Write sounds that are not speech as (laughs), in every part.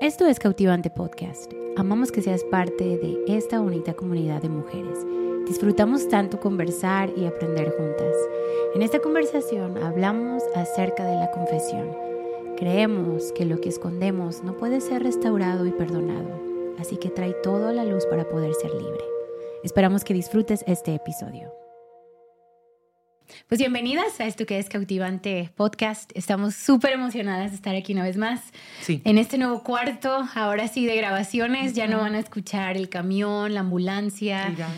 Esto es Cautivante Podcast. Amamos que seas parte de esta bonita comunidad de mujeres. Disfrutamos tanto conversar y aprender juntas. En esta conversación hablamos acerca de la confesión. Creemos que lo que escondemos no puede ser restaurado y perdonado, así que trae todo a la luz para poder ser libre. Esperamos que disfrutes este episodio. Pues bienvenidas a esto que es Cautivante Podcast. Estamos súper emocionadas de estar aquí una vez más. Sí. En este nuevo cuarto, ahora sí de grabaciones, ya no van a escuchar el camión, la ambulancia, El gas.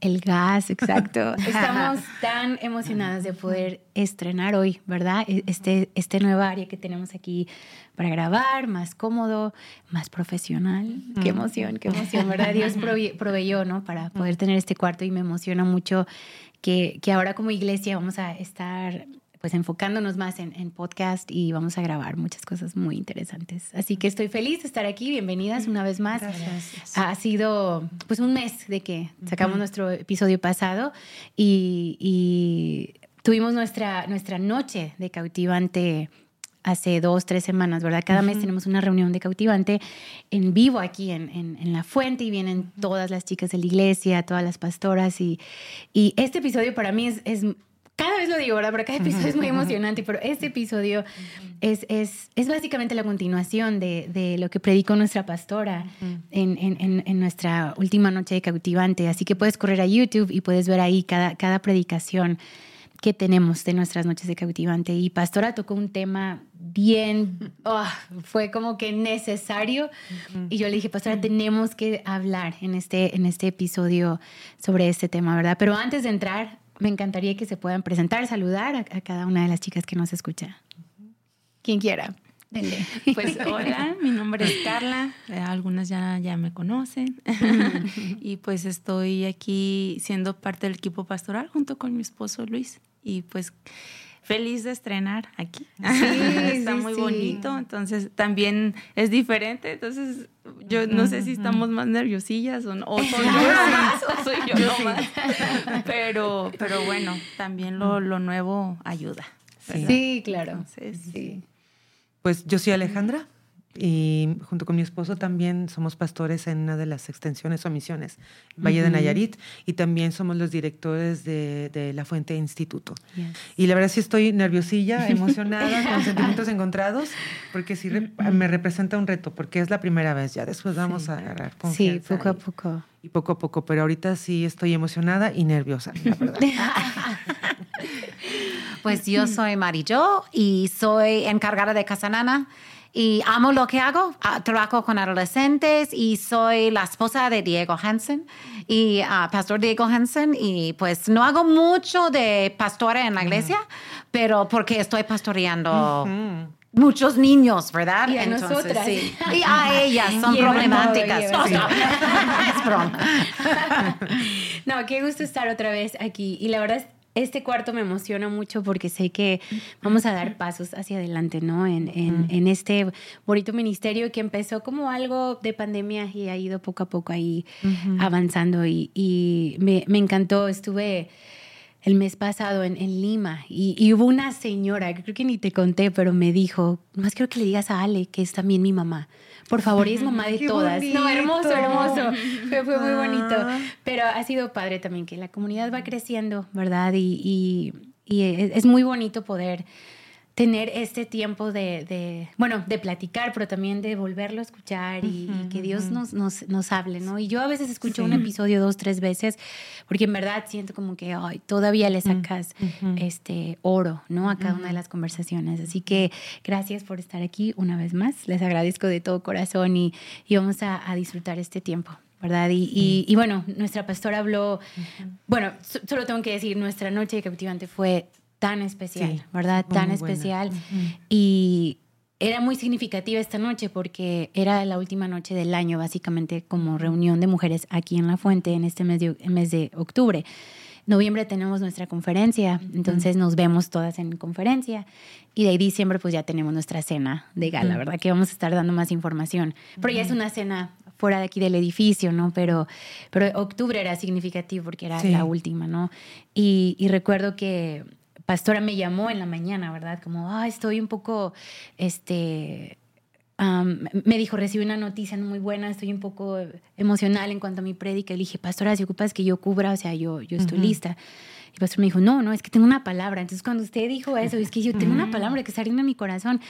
el gas, exacto. (laughs) Estamos tan emocionadas de poder estrenar hoy, ¿verdad? E- Este, este nueva área que tenemos aquí para grabar, más cómodo, más profesional. Qué emoción, qué emoción, ¿verdad? Dios (laughs) prove- proveyó, ¿no? Para poder tener este cuarto y me emociona mucho que, que ahora como iglesia vamos a estar pues enfocándonos más en, en podcast y vamos a grabar muchas cosas muy interesantes. Así que estoy feliz de estar aquí. Bienvenidas una vez más. Gracias. Ha sido pues un mes de que sacamos nuestro episodio pasado y, y tuvimos nuestra, nuestra noche de cautivante hace dos, tres semanas, ¿verdad? Cada mes tenemos una reunión de cautivante en vivo aquí en, en- en La Fuente y vienen todas las chicas de la iglesia, todas las pastoras y, y este episodio para mí es, es- cada vez lo digo, ¿verdad? Pero cada episodio es muy (laughs) emocionante, pero este episodio es, es, es básicamente la continuación de, de lo que predicó nuestra pastora en- en nuestra última noche de cautivante. Así que puedes correr a YouTube y puedes ver ahí cada, cada predicación que tenemos de nuestras noches de cautivante. Y Pastora tocó un tema bien, (laughs) ah, fue como que necesario. Y yo le dije, Pastora, tenemos que hablar en este, en este episodio sobre este tema, ¿verdad? Pero antes de entrar, me encantaría que se puedan presentar, saludar a, a cada una de las chicas que nos escucha. Quien quiera. Pues (laughs) hola, mi nombre es Carla, eh, algunas ya, ya me conocen (laughs) y pues estoy aquí siendo parte del equipo pastoral junto con mi esposo Luis y pues feliz de estrenar aquí. (laughs) (laughs) Está sí, muy sí. bonito, entonces también es diferente, entonces yo no sé si estamos más nerviosillas o, no, o soy yo nomás (laughs) o soy yo nomás, pero, pero bueno, también lo, lo nuevo ayuda. ¿verdad? Sí, claro. Entonces, Sí. Pues yo soy Alejandra y junto con mi esposo también somos pastores en una de las extensiones o misiones, Valle de Nayarit, y también somos los directores de, de La Fuente Instituto. Yes. Y la verdad sí estoy nerviosilla, (laughs) emocionada, con sentimientos (laughs) encontrados, porque sí re- me representa un reto, porque es la primera vez, ya después vamos a agarrar Sí, confianza. poco a y- poco. Y poco a poco, pero ahorita sí estoy emocionada y nerviosa, la verdad. (laughs) Pues yo soy Marijo y soy encargada de Casanana y amo lo que hago. Ah, trabajo con adolescentes y soy la esposa de Diego Hansen y ah, pastor Diego Hansen y pues no hago mucho de pastora en la iglesia, pero porque estoy pastoreando muchos niños, ¿verdad? Y a nosotras. sí. Y a ellas son Lleva problemáticas. todo, lleva. (laughs) es broma. (laughs) No, qué gusto estar otra vez aquí. Y la verdad, es- este cuarto me emociona mucho porque sé que vamos a dar pasos hacia adelante, ¿no? En, en- en este bonito ministerio que empezó como algo de pandemia y ha ido poco a poco ahí avanzando. Y, y me, me encantó. Estuve el mes pasado en, en Lima y, y hubo una señora, que creo que ni te conté, pero me dijo, más quiero que le digas a Ale que es también mi mamá. Por favor, es mamá (laughs) de todas. No, hermoso, hermoso. Fue, fue muy bonito. Ah. Pero ha sido padre también que la comunidad va creciendo, ¿verdad? Y, y- y es es muy bonito poder tener este tiempo de, de, bueno, de platicar, pero también de volverlo a escuchar y, y que Dios nos, nos, nos hable, ¿no? Y yo a veces escucho un episodio dos, tres veces, porque en verdad siento como que ay, todavía le sacas este oro, ¿no? A cada una de las conversaciones. Así que gracias por estar aquí una vez más. Les agradezco de todo corazón y, y vamos a, a disfrutar este tiempo. ¿Verdad? Y, y- y bueno, nuestra pastora habló, bueno, so- solo tengo que decir, nuestra noche de captivante fue tan especial, Sí, ¿verdad? Tan muy buena. especial. Y era muy significativa esta noche porque era la última noche del año, básicamente como reunión de mujeres aquí en La Fuente en este mes de, mes de octubre. Noviembre tenemos nuestra conferencia, entonces nos vemos todas en conferencia y de ahí diciembre pues ya tenemos nuestra cena de gala, ¿verdad? Que vamos a estar dando más información. Pero ya es una cena fuera de aquí del edificio, ¿no? Pero, pero octubre era significativo porque era Sí. la última, ¿no? Y, y recuerdo que Pastora me llamó en la mañana, ¿verdad? Como, ah, estoy un poco, este, me dijo, recibí una noticia muy buena, estoy un poco emocional en cuanto a mi prédica. Le dije, pastora, si ocupas que yo cubra, o sea, yo, yo estoy lista. Y el pastor me dijo, no, no, es que tengo una palabra. Entonces, cuando usted dijo (laughs) eso, es que yo tengo una palabra que está en mi corazón.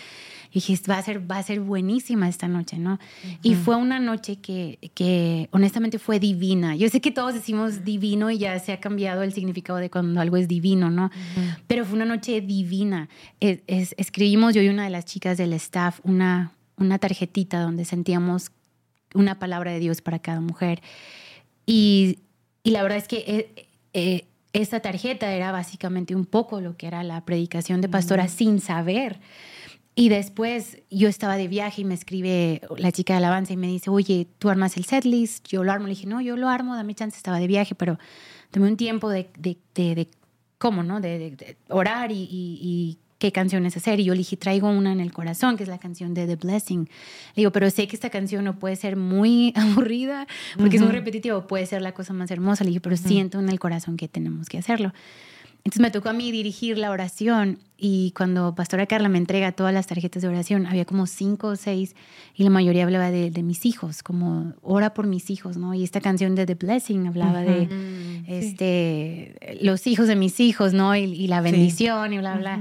Y dije, va a ser, va a ser buenísima esta noche, ¿no? Y fue una noche que, que, honestamente fue divina. Yo sé que todos decimos divino y ya se ha cambiado el significado de cuando algo es divino, ¿no? Pero fue una noche divina. escribimos yo y una de las chicas del staff una, una tarjetita donde sentíamos una palabra de Dios para cada mujer. Y, y la verdad es que eh, eh, esa tarjeta era básicamente un poco lo que era la predicación de pastora sin saber. Y después yo estaba de viaje y me escribe la chica de alabanza y me dice, oye, tú armas el setlist, yo lo armo. Le dije, no, yo lo armo, dame chance, estaba de viaje, pero tomé un tiempo de, de, de, ¿cómo, no? De, orar y qué canciones hacer. Y yo le dije, traigo una en el corazón, que es la canción de The Blessing. Le digo, pero sé que esta canción no puede ser muy (laughs) aburrida, porque es muy repetitivo, puede ser la cosa más hermosa. Le dije, pero siento en el corazón que tenemos que hacerlo. Entonces me tocó a mí dirigir la oración y cuando Pastora Carla me entrega todas las tarjetas de oración, había como cinco o seis y la mayoría hablaba de, mis hijos, como ora por mis hijos, ¿no? Y esta canción de The Blessing hablaba de este, los hijos de mis hijos, ¿no? Y, la bendición y bla, bla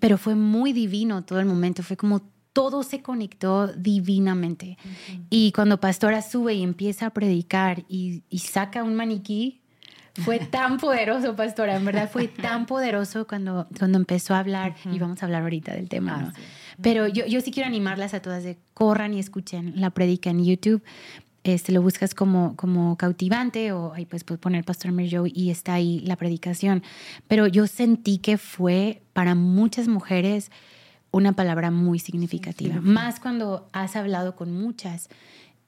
pero fue muy divino todo el momento, fue como todo se conectó divinamente. Y cuando Pastora sube y empieza a predicar y, saca un maniquí, fue (laughs) tan poderoso, Pastora, en verdad fue tan poderoso cuando, cuando empezó a hablar, y vamos a hablar ahorita del tema, ¿no? Pero yo, yo sí quiero animarlas a todas de corran y escuchen la predica en YouTube, este, lo buscas como, como cautivante o ahí puedes poner Pastor Joe y está ahí la predicación. Pero yo sentí que fue para muchas mujeres una palabra muy significativa, más cuando has hablado con muchas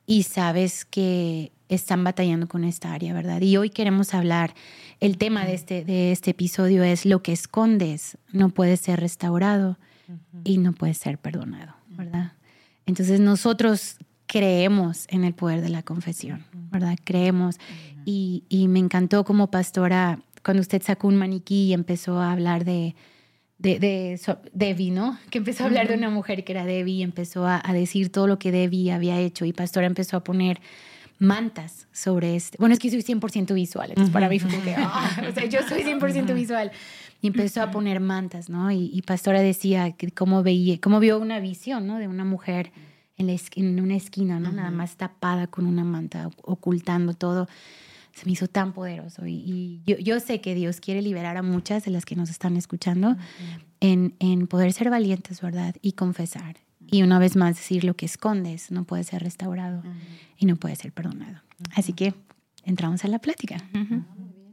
y sabes que están batallando con esta área, ¿verdad? Y hoy queremos hablar, el tema de este, de este episodio es lo que escondes no puede ser restaurado y no puede ser perdonado, ¿verdad? Entonces nosotros creemos en el poder de la confesión, ¿verdad? Creemos. Y, y, me encantó como pastora cuando usted sacó un maniquí y empezó a hablar de, de, de Debbie, ¿no? (laughs) Que empezó a hablar de una mujer que era Debbie y empezó a, a, decir todo lo que Debbie había hecho y pastora empezó a poner mantas sobre este. Bueno, es que soy 100% visual, entonces para mí fue como que, ah, o sea, yo soy (laughs) 100% visual. Y empezó a poner mantas, ¿no? Y, y pastora decía que cómo veía, cómo vio una visión, ¿no? De una mujer en, una esquina, ¿no? Nada más tapada con una manta, ocultando todo. Se me hizo tan poderoso. Y, yo, sé que Dios quiere liberar a muchas de las que nos están escuchando en, en poder ser valientes, ¿verdad? Y confesar. Y una vez más decir lo que escondes no puede ser restaurado y no puede ser perdonado. Así que entramos a la plática.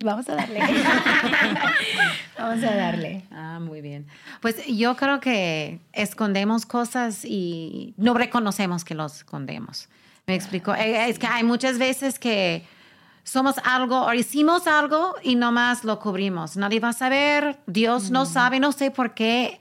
Vamos a darle. (laughs) Vamos a darle. Ah, muy bien. Pues yo creo que escondemos cosas y no reconocemos que los escondemos. ¿Me explico? Eh, es que hay muchas veces que somos algo o hicimos algo y nomás lo cubrimos. Nadie va a saber, Dios no sabe, no sé por qué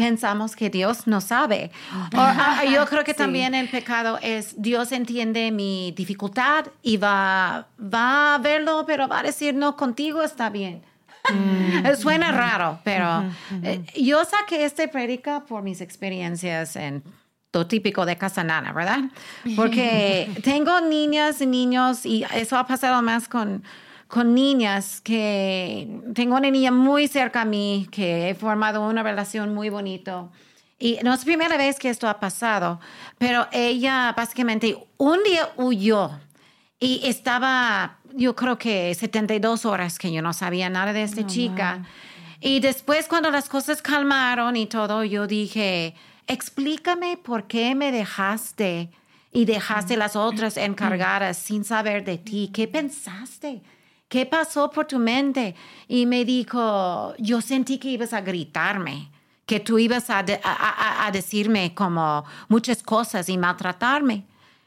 pensamos que Dios no sabe. (gasps) Ah, yo creo que también el pecado es Dios entiende mi dificultad y va, va a verlo, pero va a decir, no, contigo está bien. Mm. (laughs) Suena raro, pero eh, yo saqué este predica por mis experiencias en todo típico de casa nana, ¿verdad? (laughs) Porque tengo niñas y niños y eso ha pasado más con con niñas que tengo una niña muy cerca a mí que he formado una relación muy bonito. Y no es la primera vez que esto ha pasado, pero ella básicamente un día huyó y estaba, yo creo que 72 horas que yo no sabía nada de esta chica. Y después cuando las cosas calmaron y todo, yo dije, explícame por qué me dejaste y dejaste las otras encargadas sin saber de ti. ¿Qué pensaste? ¿Qué pasó por tu mente? Y me dijo, yo sentí que ibas a gritarme, que tú ibas a, a, decirme como muchas cosas y maltratarme.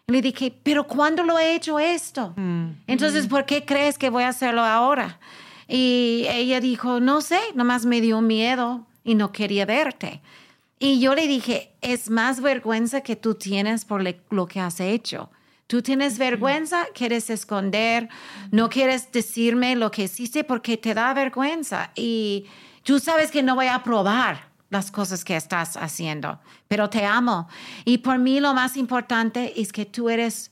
le dije, pero ¿cuándo lo he hecho esto? Mm. Entonces, ¿por qué crees que voy a hacerlo ahora? Y ella dijo, no sé, nomás me dio miedo y no quería verte. Y yo le dije, es más vergüenza que tú tienes por lo que has hecho. Tú tienes vergüenza, quieres esconder, no quieres decirme lo que hiciste porque te da vergüenza y tú sabes que no voy a probar las cosas que estás haciendo, pero te amo. Y por mí lo más importante es que tú eres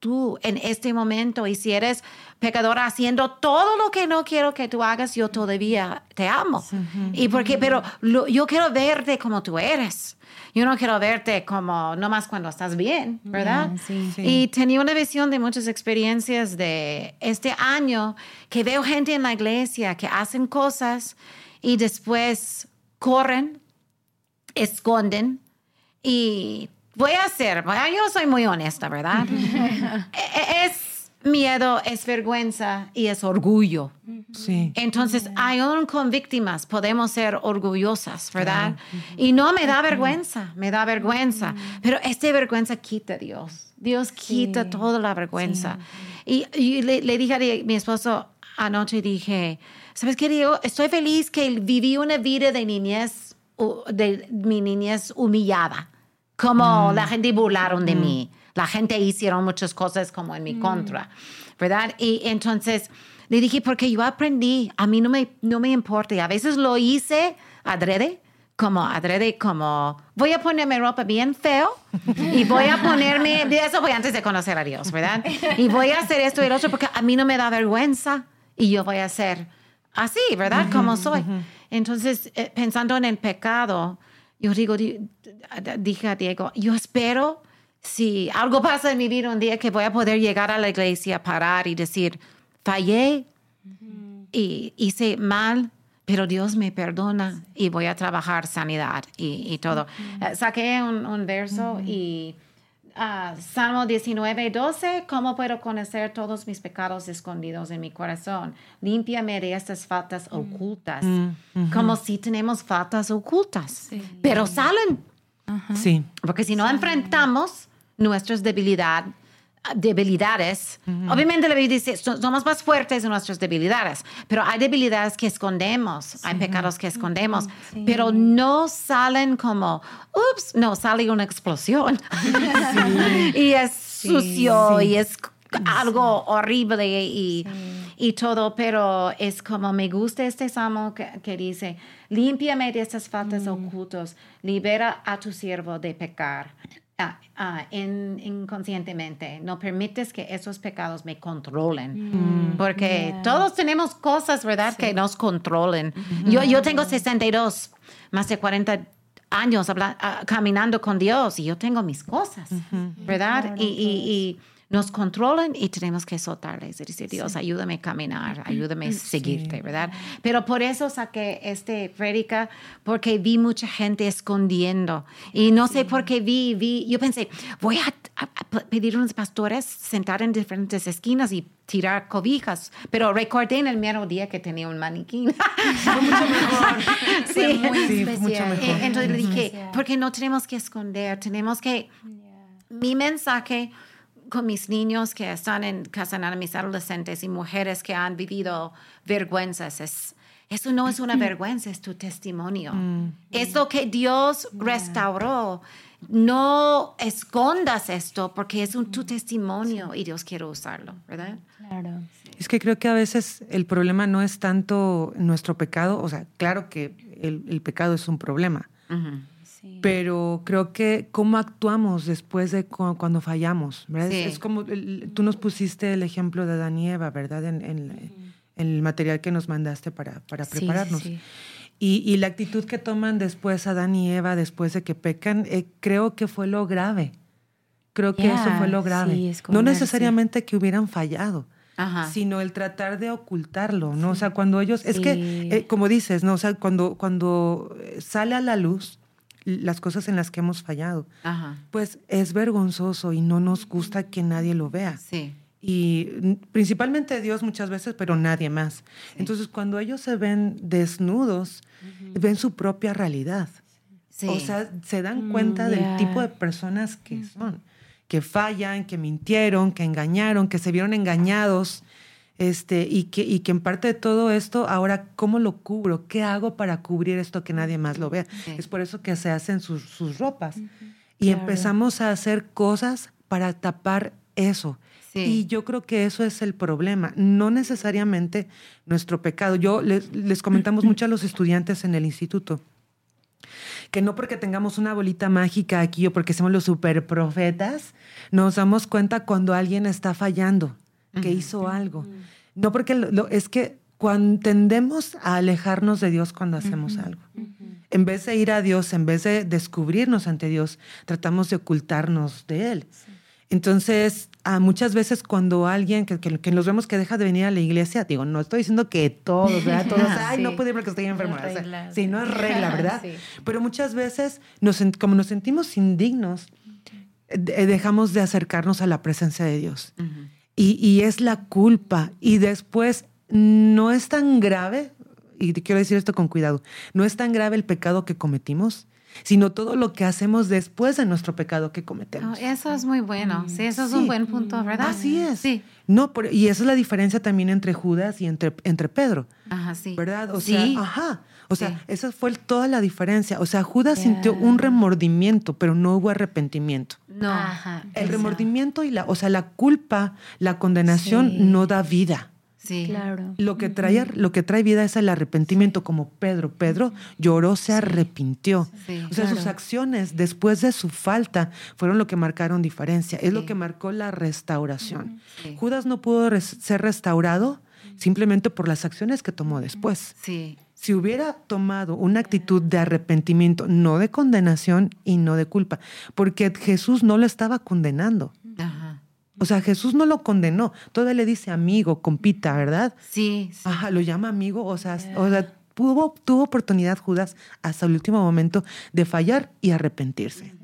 tú en este momento y si eres pecadora haciendo todo lo que no quiero que tú hagas, yo todavía te amo. Y porque, pero yo quiero verte como tú eres. Yo no quiero verte como nomás cuando estás bien, ¿verdad? Y tenía una visión de muchas experiencias de este año que veo gente en la iglesia que hacen cosas y después corren, esconden y voy a hacer, yo soy muy honesta, ¿verdad? (laughs) E, e, es miedo, es vergüenza y es orgullo. Sí. Entonces, aún con víctimas podemos ser orgullosas, ¿verdad? Y no me da vergüenza, me da vergüenza, pero esta vergüenza quita Dios. Dios quita toda la vergüenza. Y, le, dije a mi esposo anoche, dije, ¿sabes qué digo? Estoy feliz que viví una vida de niñez, de mi niñez humillada como mm. la gente burlaron de mm. mí, la gente hicieron muchas cosas como en mi mm. contra, ¿verdad? Y entonces le dije, porque yo aprendí, a mí no me, no me importa, y a veces lo hice adrede, como adrede, como voy a ponerme ropa bien feo y voy a ponerme, (laughs) eso fue antes de conocer a Dios, ¿verdad? (laughs) Y voy a hacer esto y lo otro porque a mí no me da vergüenza y yo voy a ser así, ¿verdad? Como soy. Entonces, eh, pensando en el pecado, yo digo, dije a Diego, yo espero si algo pasa en mi vida un día que voy a poder llegar a la iglesia, parar y decir, fallé y hice mal, pero Dios me perdona y voy a trabajar sanidad y, todo. Eh, saqué un, verso y Ah, Salmo 19, 12, ¿cómo puedo conocer todos mis pecados escondidos en mi corazón? Límpiame de estas faltas mm. ocultas, mm, como si tenemos faltas ocultas, pero salen. Sí. Porque si no enfrentamos nuestras debilidades, debilidades. Obviamente la Biblia dice, somos más fuertes en nuestras debilidades, pero hay debilidades que escondemos, hay pecados que escondemos, pero no salen como, ups, no, sale una explosión. (laughs) y es sucio y es algo horrible y, y, todo, pero es como me gusta este salmo que, dice, límpiame de estas faltas mm. ocultas, libera a tu siervo de pecar. Ah, ah, inconscientemente. No permites que esos pecados me controlen. Mm. Porque todos tenemos cosas, ¿verdad?, que nos controlen. yo, yo tengo 62, más de 40 años ah, caminando con Dios y yo tengo mis cosas, ¿verdad? y nos controlan y tenemos que soltarles y decir, Dios, ayúdame a caminar, ayúdame a seguirte, ¿verdad? Pero por eso saqué este prédica, porque vi mucha gente escondiendo. Y no sé por qué vi, vi, yo pensé, voy a, pedir a unos pastores sentar en diferentes esquinas y tirar cobijas, pero recordé en el mero día que tenía un maniquí. (laughs) Fue mucho mejor. (laughs) sí, muy Mucho mejor. Entonces le dije, porque no tenemos que esconder, tenemos que... Mi mensaje con mis niños que están en casa nada, mis adolescentes y mujeres que han vivido vergüenzas. Es, eso no es una (laughs) vergüenza, es tu testimonio. Mm. Es lo que Dios restauró. No escondas esto porque es un, tu testimonio y Dios quiere usarlo, ¿verdad? Claro. Es que creo que a veces el problema no es tanto nuestro pecado, o sea, claro que el, pecado es un problema, pero creo que cómo actuamos después de cuando fallamos, ¿verdad? Es, como, tú nos pusiste el ejemplo de Danieva, ¿verdad? En, el material que nos mandaste para, para prepararnos. Y, y, la actitud que toman después Adán y Eva, después de que pecan, eh, creo que fue lo grave. Creo que eso fue lo grave. no necesariamente que hubieran fallado, sino el tratar de ocultarlo, ¿no? O sea, cuando ellos, es que, eh, como dices, ¿no? O sea, cuando, cuando sale a la luz, las cosas en las que hemos fallado, pues es vergonzoso y no nos gusta que nadie lo vea. Sí. Y principalmente Dios muchas veces, pero nadie más. Entonces, cuando ellos se ven desnudos, ven su propia realidad. O sea, se dan cuenta mm, del tipo de personas que son, que fallan, que mintieron, que engañaron, que se vieron engañados este, y, que, y que en parte de todo esto, ahora, ¿cómo lo cubro? ¿Qué hago para cubrir esto que nadie más lo vea? Es por eso que se hacen sus, sus ropas. Y empezamos a hacer cosas para tapar eso. Y yo creo que eso es el problema, no necesariamente nuestro pecado. Yo les, les comentamos mucho a los estudiantes en el instituto Que no porque tengamos una bolita mágica aquí o porque somos los super profetas, nos damos cuenta cuando alguien está fallando, que hizo algo. No porque lo, es que cuando tendemos a alejarnos de Dios cuando hacemos algo. En vez de ir a Dios, en vez de descubrirnos ante Dios, tratamos de ocultarnos de Él. Entonces, a muchas veces cuando alguien que, que, los vemos que deja de venir a la iglesia, digo, no estoy diciendo que todos, ¿verdad? (laughs) Todos, ay, no puedo ir porque estoy enfermo. No sí, no es regla, (laughs) ¿verdad? Pero muchas veces, nos, como nos sentimos indignos, dejamos de acercarnos a la presencia de Dios. Y, y es la culpa. Y después no es tan grave, y te quiero decir esto con cuidado, no es tan grave el pecado que cometimos, sino todo lo que hacemos después de nuestro pecado que cometemos. Oh, eso es muy bueno. Sí, eso es un buen punto, ¿verdad? Así es. Sí. No, y esa es la diferencia también entre Judas y entre, entre Pedro. Ajá, sí. ¿Verdad? O sea, ajá. O sea, esa fue toda la diferencia. O sea, Judas sintió un remordimiento, pero no hubo arrepentimiento. No. Ajá, el remordimiento y la, o sea, la culpa, la condenación no da vida. Sí. Claro. Lo que, trae, lo que trae vida es el arrepentimiento, como Pedro. Pedro lloró, se arrepintió. o sea, sus acciones después de su falta fueron lo que marcaron diferencia. Es lo que marcó la restauración. Judas no pudo ser restaurado simplemente por las acciones que tomó después. Sí. Si hubiera tomado una actitud de arrepentimiento, no de condenación y no de culpa, porque Jesús no lo estaba condenando. Ajá. O sea, Jesús no lo condenó. Todavía le dice amigo, compita, ¿verdad? Sí. Ajá, lo llama amigo. O sea, o sea tuvo, tuvo oportunidad Judas hasta el último momento de fallar y arrepentirse.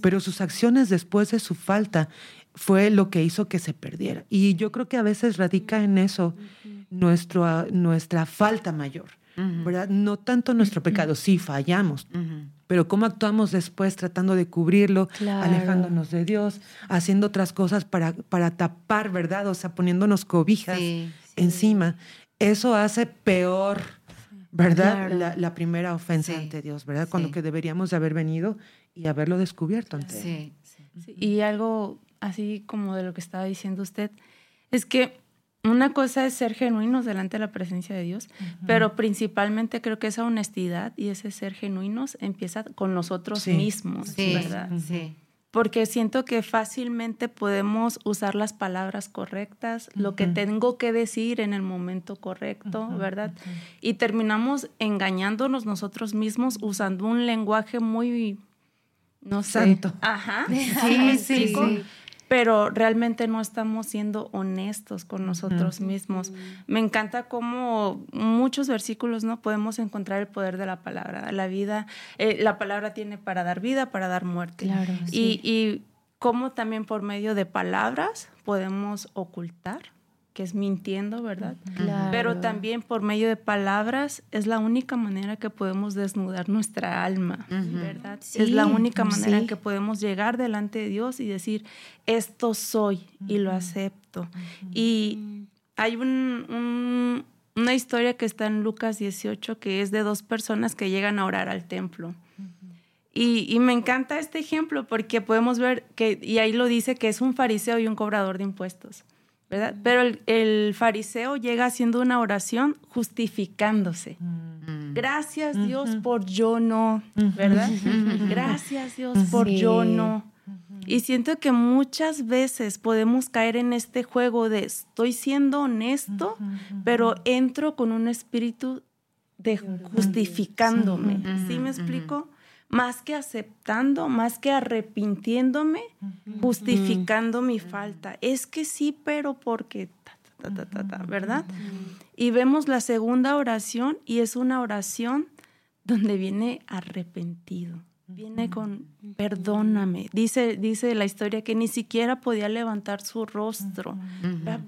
Pero sus acciones después de su falta fue lo que hizo que se perdiera. Y yo creo que a veces radica en eso nuestro, nuestra falta mayor, ¿verdad? No tanto nuestro pecado, sí fallamos, pero cómo actuamos después tratando de cubrirlo, alejándonos de Dios, haciendo otras cosas para, para tapar, ¿verdad? O sea, poniéndonos cobijas encima. Eso hace peor, ¿verdad? La, primera ofensa ante Dios, ¿verdad? Cuando que deberíamos de haber venido y haberlo descubierto ante Él. Y algo así como de lo que estaba diciendo usted, es que una cosa es ser genuinos delante de la presencia de Dios, pero principalmente creo que esa honestidad y ese ser genuinos empieza con nosotros mismos, ¿verdad? Sí. Porque siento que fácilmente podemos usar las palabras correctas, lo que tengo que decir en el momento correcto, ¿verdad? Y terminamos engañándonos nosotros mismos usando un lenguaje muy, no sé. Santo. Ajá. (laughs) Sí, sí, sí pero realmente no estamos siendo honestos con nosotros mismos. Me encanta cómo muchos versículos no podemos encontrar el poder de la palabra. La vida, eh, la palabra tiene para dar vida, para dar muerte. Claro, y, y cómo también por medio de palabras podemos ocultar que es mintiendo, ¿verdad? Pero también por medio de palabras es la única manera que podemos desnudar nuestra alma, ¿verdad? es la única manera que podemos llegar delante de Dios y decir, esto soy y lo acepto. Y hay un, una historia que está en Lucas 18 que es de dos personas que llegan a orar al templo. Y, y, me encanta este ejemplo porque podemos ver que, y ahí lo dice, que es un fariseo y un cobrador de impuestos. Pero el, fariseo llega haciendo una oración justificándose. Mm. Gracias Dios por yo no, ¿verdad? (laughs) Gracias Dios por yo no. Y siento que muchas veces podemos caer en este juego de estoy siendo honesto, pero entro con un espíritu de justificándome. ¿Sí me explico? Más que aceptando, más que arrepintiéndome, justificando mi falta. Es que sí, pero porque, ¿verdad? Y vemos la segunda oración y es una oración donde viene arrepentido. Viene con perdóname. Dice, dice la historia que ni siquiera podía levantar su rostro.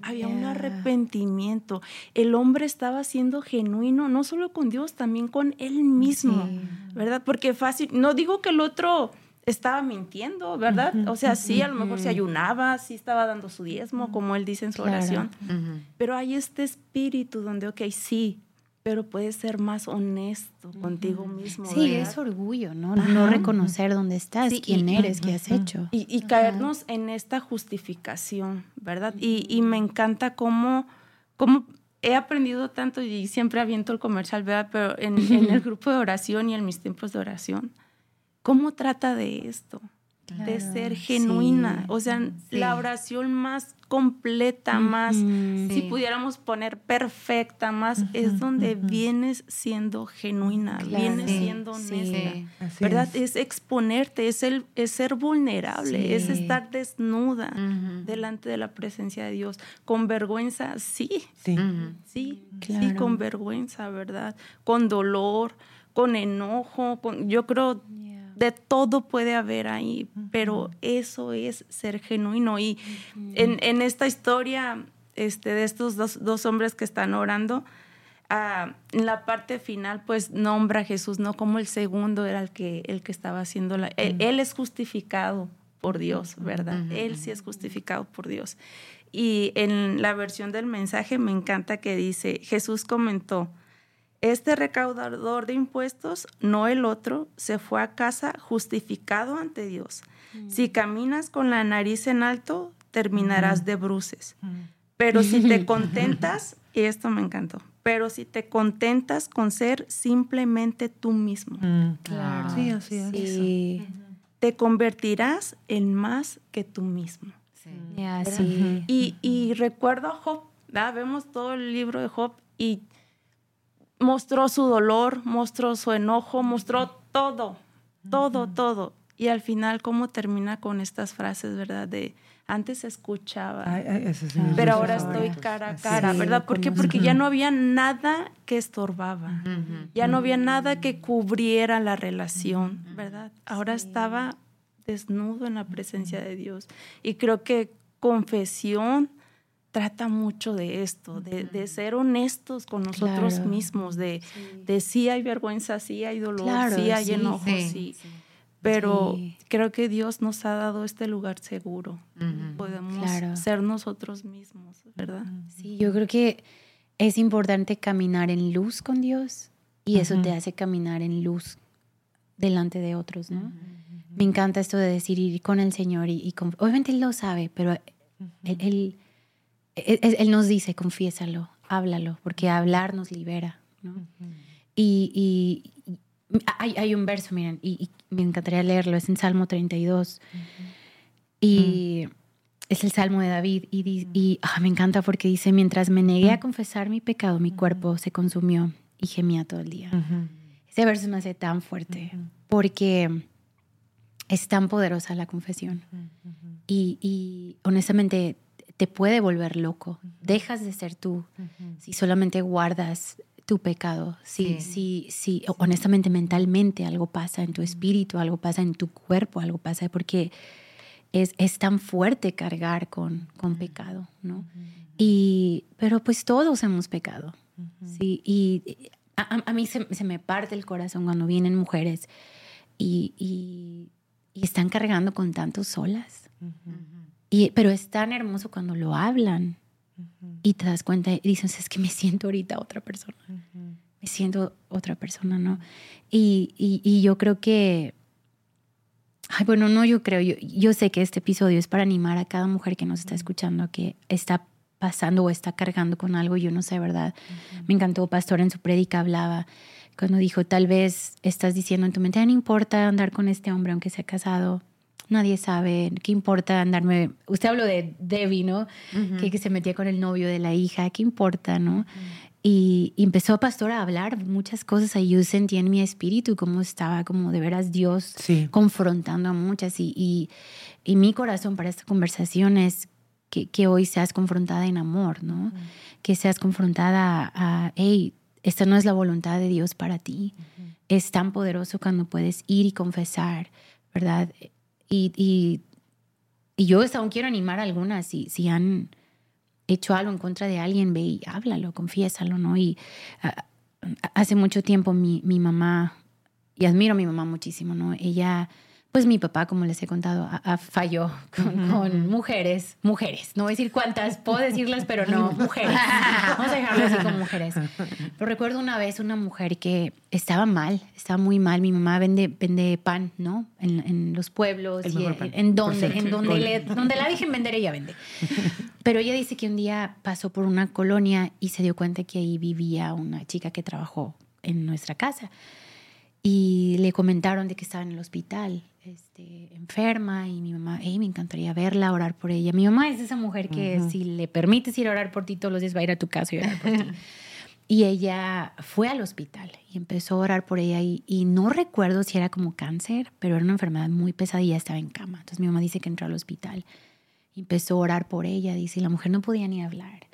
Había un arrepentimiento. El hombre estaba siendo genuino, no solo con Dios, también con él mismo, ¿verdad? Porque fácil, no digo que el otro estaba mintiendo, ¿verdad? O sea, sí, a lo mejor se ayunaba, sí estaba dando su diezmo, como él dice en su oración. Pero hay este espíritu donde, ok, sí, pero puedes ser más honesto contigo mismo. Sí, es orgullo, ¿no? No reconocer dónde estás, quién eres, qué has hecho. Y, caernos en esta justificación, ¿verdad? Y, me encanta cómo, cómo he aprendido tanto y siempre aviento el comercial, ¿verdad? Pero en, en el (laughs) grupo de oración y en mis tiempos de oración, ¿cómo trata de esto? De ser genuina, o sea, la oración más completa, más, si pudiéramos poner perfecta, más, es donde vienes siendo genuina, vienes siendo honesta, ¿verdad? Es. exponerte, es, el, es ser vulnerable, es estar desnuda delante de la presencia de Dios, con vergüenza, sí, sí, sí, sí, con vergüenza, ¿verdad? Con dolor, con enojo, con, yo creo de todo puede haber ahí, pero eso es ser genuino. Y en, esta historia este, de estos dos, hombres que están orando, ah, en la parte final, pues nombra a Jesús, no como el segundo era el que, el que estaba haciendo la... Él, es justificado por Dios, ¿verdad? Él sí es justificado por Dios. Y en la versión del mensaje me encanta que dice, Jesús comentó, este recaudador de impuestos, no el otro, se fue a casa justificado ante Dios. Mm. Si caminas con la nariz en alto, terminarás de bruces. Pero si te (laughs) contentas, y esto me encantó, pero si te contentas con ser simplemente tú mismo. Mm, claro. Sí, así es. Te convertirás en más que tú mismo. Sí. Y, y, recuerdo a Job, vemos todo el libro de Job y mostró su dolor, mostró su enojo, mostró todo, todo, todo. Y al final, ¿cómo termina con estas frases, verdad? De antes escuchaba, pero ahora estoy cara a cara, ¿verdad? ¿Por qué? Porque ya no había nada que estorbaba, ya no había nada que cubriera la relación, ¿verdad? Ahora estaba desnudo en la presencia de Dios. Y creo que confesión, trata mucho de esto, de, ser honestos con nosotros mismos, de sí. de sí hay vergüenza, sí hay dolor, sí hay enojo, sí. Pero creo que Dios nos ha dado este lugar seguro. Podemos ser nosotros mismos, ¿verdad? Sí, yo creo que es importante caminar en luz con Dios y eso te hace caminar en luz delante de otros, ¿no? Me encanta esto de decir ir con el Señor y, obviamente Él lo sabe, pero él él, nos dice, confiésalo, háblalo, porque hablar nos libera. Y, hay, un verso, miren, y, me encantaría leerlo, es en Salmo 32. Y es el Salmo de David. Y, ah, me encanta porque dice, mientras me negué a confesar mi pecado, mi cuerpo se consumió y gemía todo el día. Ese verso me hace tan fuerte porque es tan poderosa la confesión. y honestamente te puede volver loco. Dejas de ser tú si solamente guardas tu pecado. Si, sí. si, honestamente, mentalmente algo pasa en tu espíritu, algo pasa en tu cuerpo, algo pasa porque es, es tan fuerte cargar con, con pecado, ¿no? Y, pero pues todos hemos pecado. Sí, y a, mí se, me parte el corazón cuando vienen mujeres y, y, y están cargando con tantos solas pero es tan hermoso cuando lo hablan y te das cuenta y dices, es que me siento ahorita otra persona. Me siento otra persona, ¿no? Y, y, yo creo que, ay, bueno, no, yo creo, yo, yo sé que este episodio es para animar a cada mujer que nos está escuchando, que está pasando o está cargando con algo, yo no sé, ¿verdad? Me encantó, Pastor en su prédica hablaba cuando dijo, tal vez estás diciendo en tu mente, no importa andar con este hombre aunque sea casado, nadie sabe, ¿qué importa andarme? Usted habló de Debbie, ¿no? que, se metía con el novio de la hija, ¿qué importa, no? y, empezó Pastor a hablar muchas cosas ahí. Yo sentí en mi espíritu cómo estaba, como de veras Dios confrontando a muchas. Y, y, mi corazón para esta conversación es que, que hoy seas confrontada en amor, ¿no? Que seas confrontada a, hey, esta no es la voluntad de Dios para ti. Es tan poderoso cuando puedes ir y confesar, ¿verdad? Y, y, yo aún quiero animar a algunas, si, si han hecho algo en contra de alguien, ve y háblalo, confiésalo, ¿no? Y hace mucho tiempo mi, mi mamá, y admiro a mi mamá muchísimo, ¿no? Ella pues mi papá, como les he contado, a- a- falló con, con mujeres, mujeres. No voy a decir cuántas, puedo decirlas, pero no, (laughs) mujeres. Vamos a dejarlo así como mujeres. Pero recuerdo una vez una mujer que estaba mal, estaba muy mal. Mi mamá vende, vende pan, ¿no? En, en los pueblos, El y mejor en, pan, en por donde, en donde, le- donde la dejen vender, ella vende. Pero ella dice que un día pasó por una colonia y se dio cuenta que ahí vivía una chica que trabajó en nuestra casa y le comentaron de que estaba en el hospital, este, enferma, y mi mamá, hey, me encantaría verla, orar por ella. Mi mamá es esa mujer que si le permites ir a orar por ti todos los días, va a ir a tu casa y orar por ti. (laughs) Y ella fue al hospital y empezó a orar por ella y, y no recuerdo si era como cáncer, pero era una enfermedad muy pesada y ya estaba en cama. Entonces mi mamá dice que entró al hospital y empezó a orar por ella, dice, y la mujer no podía ni hablar.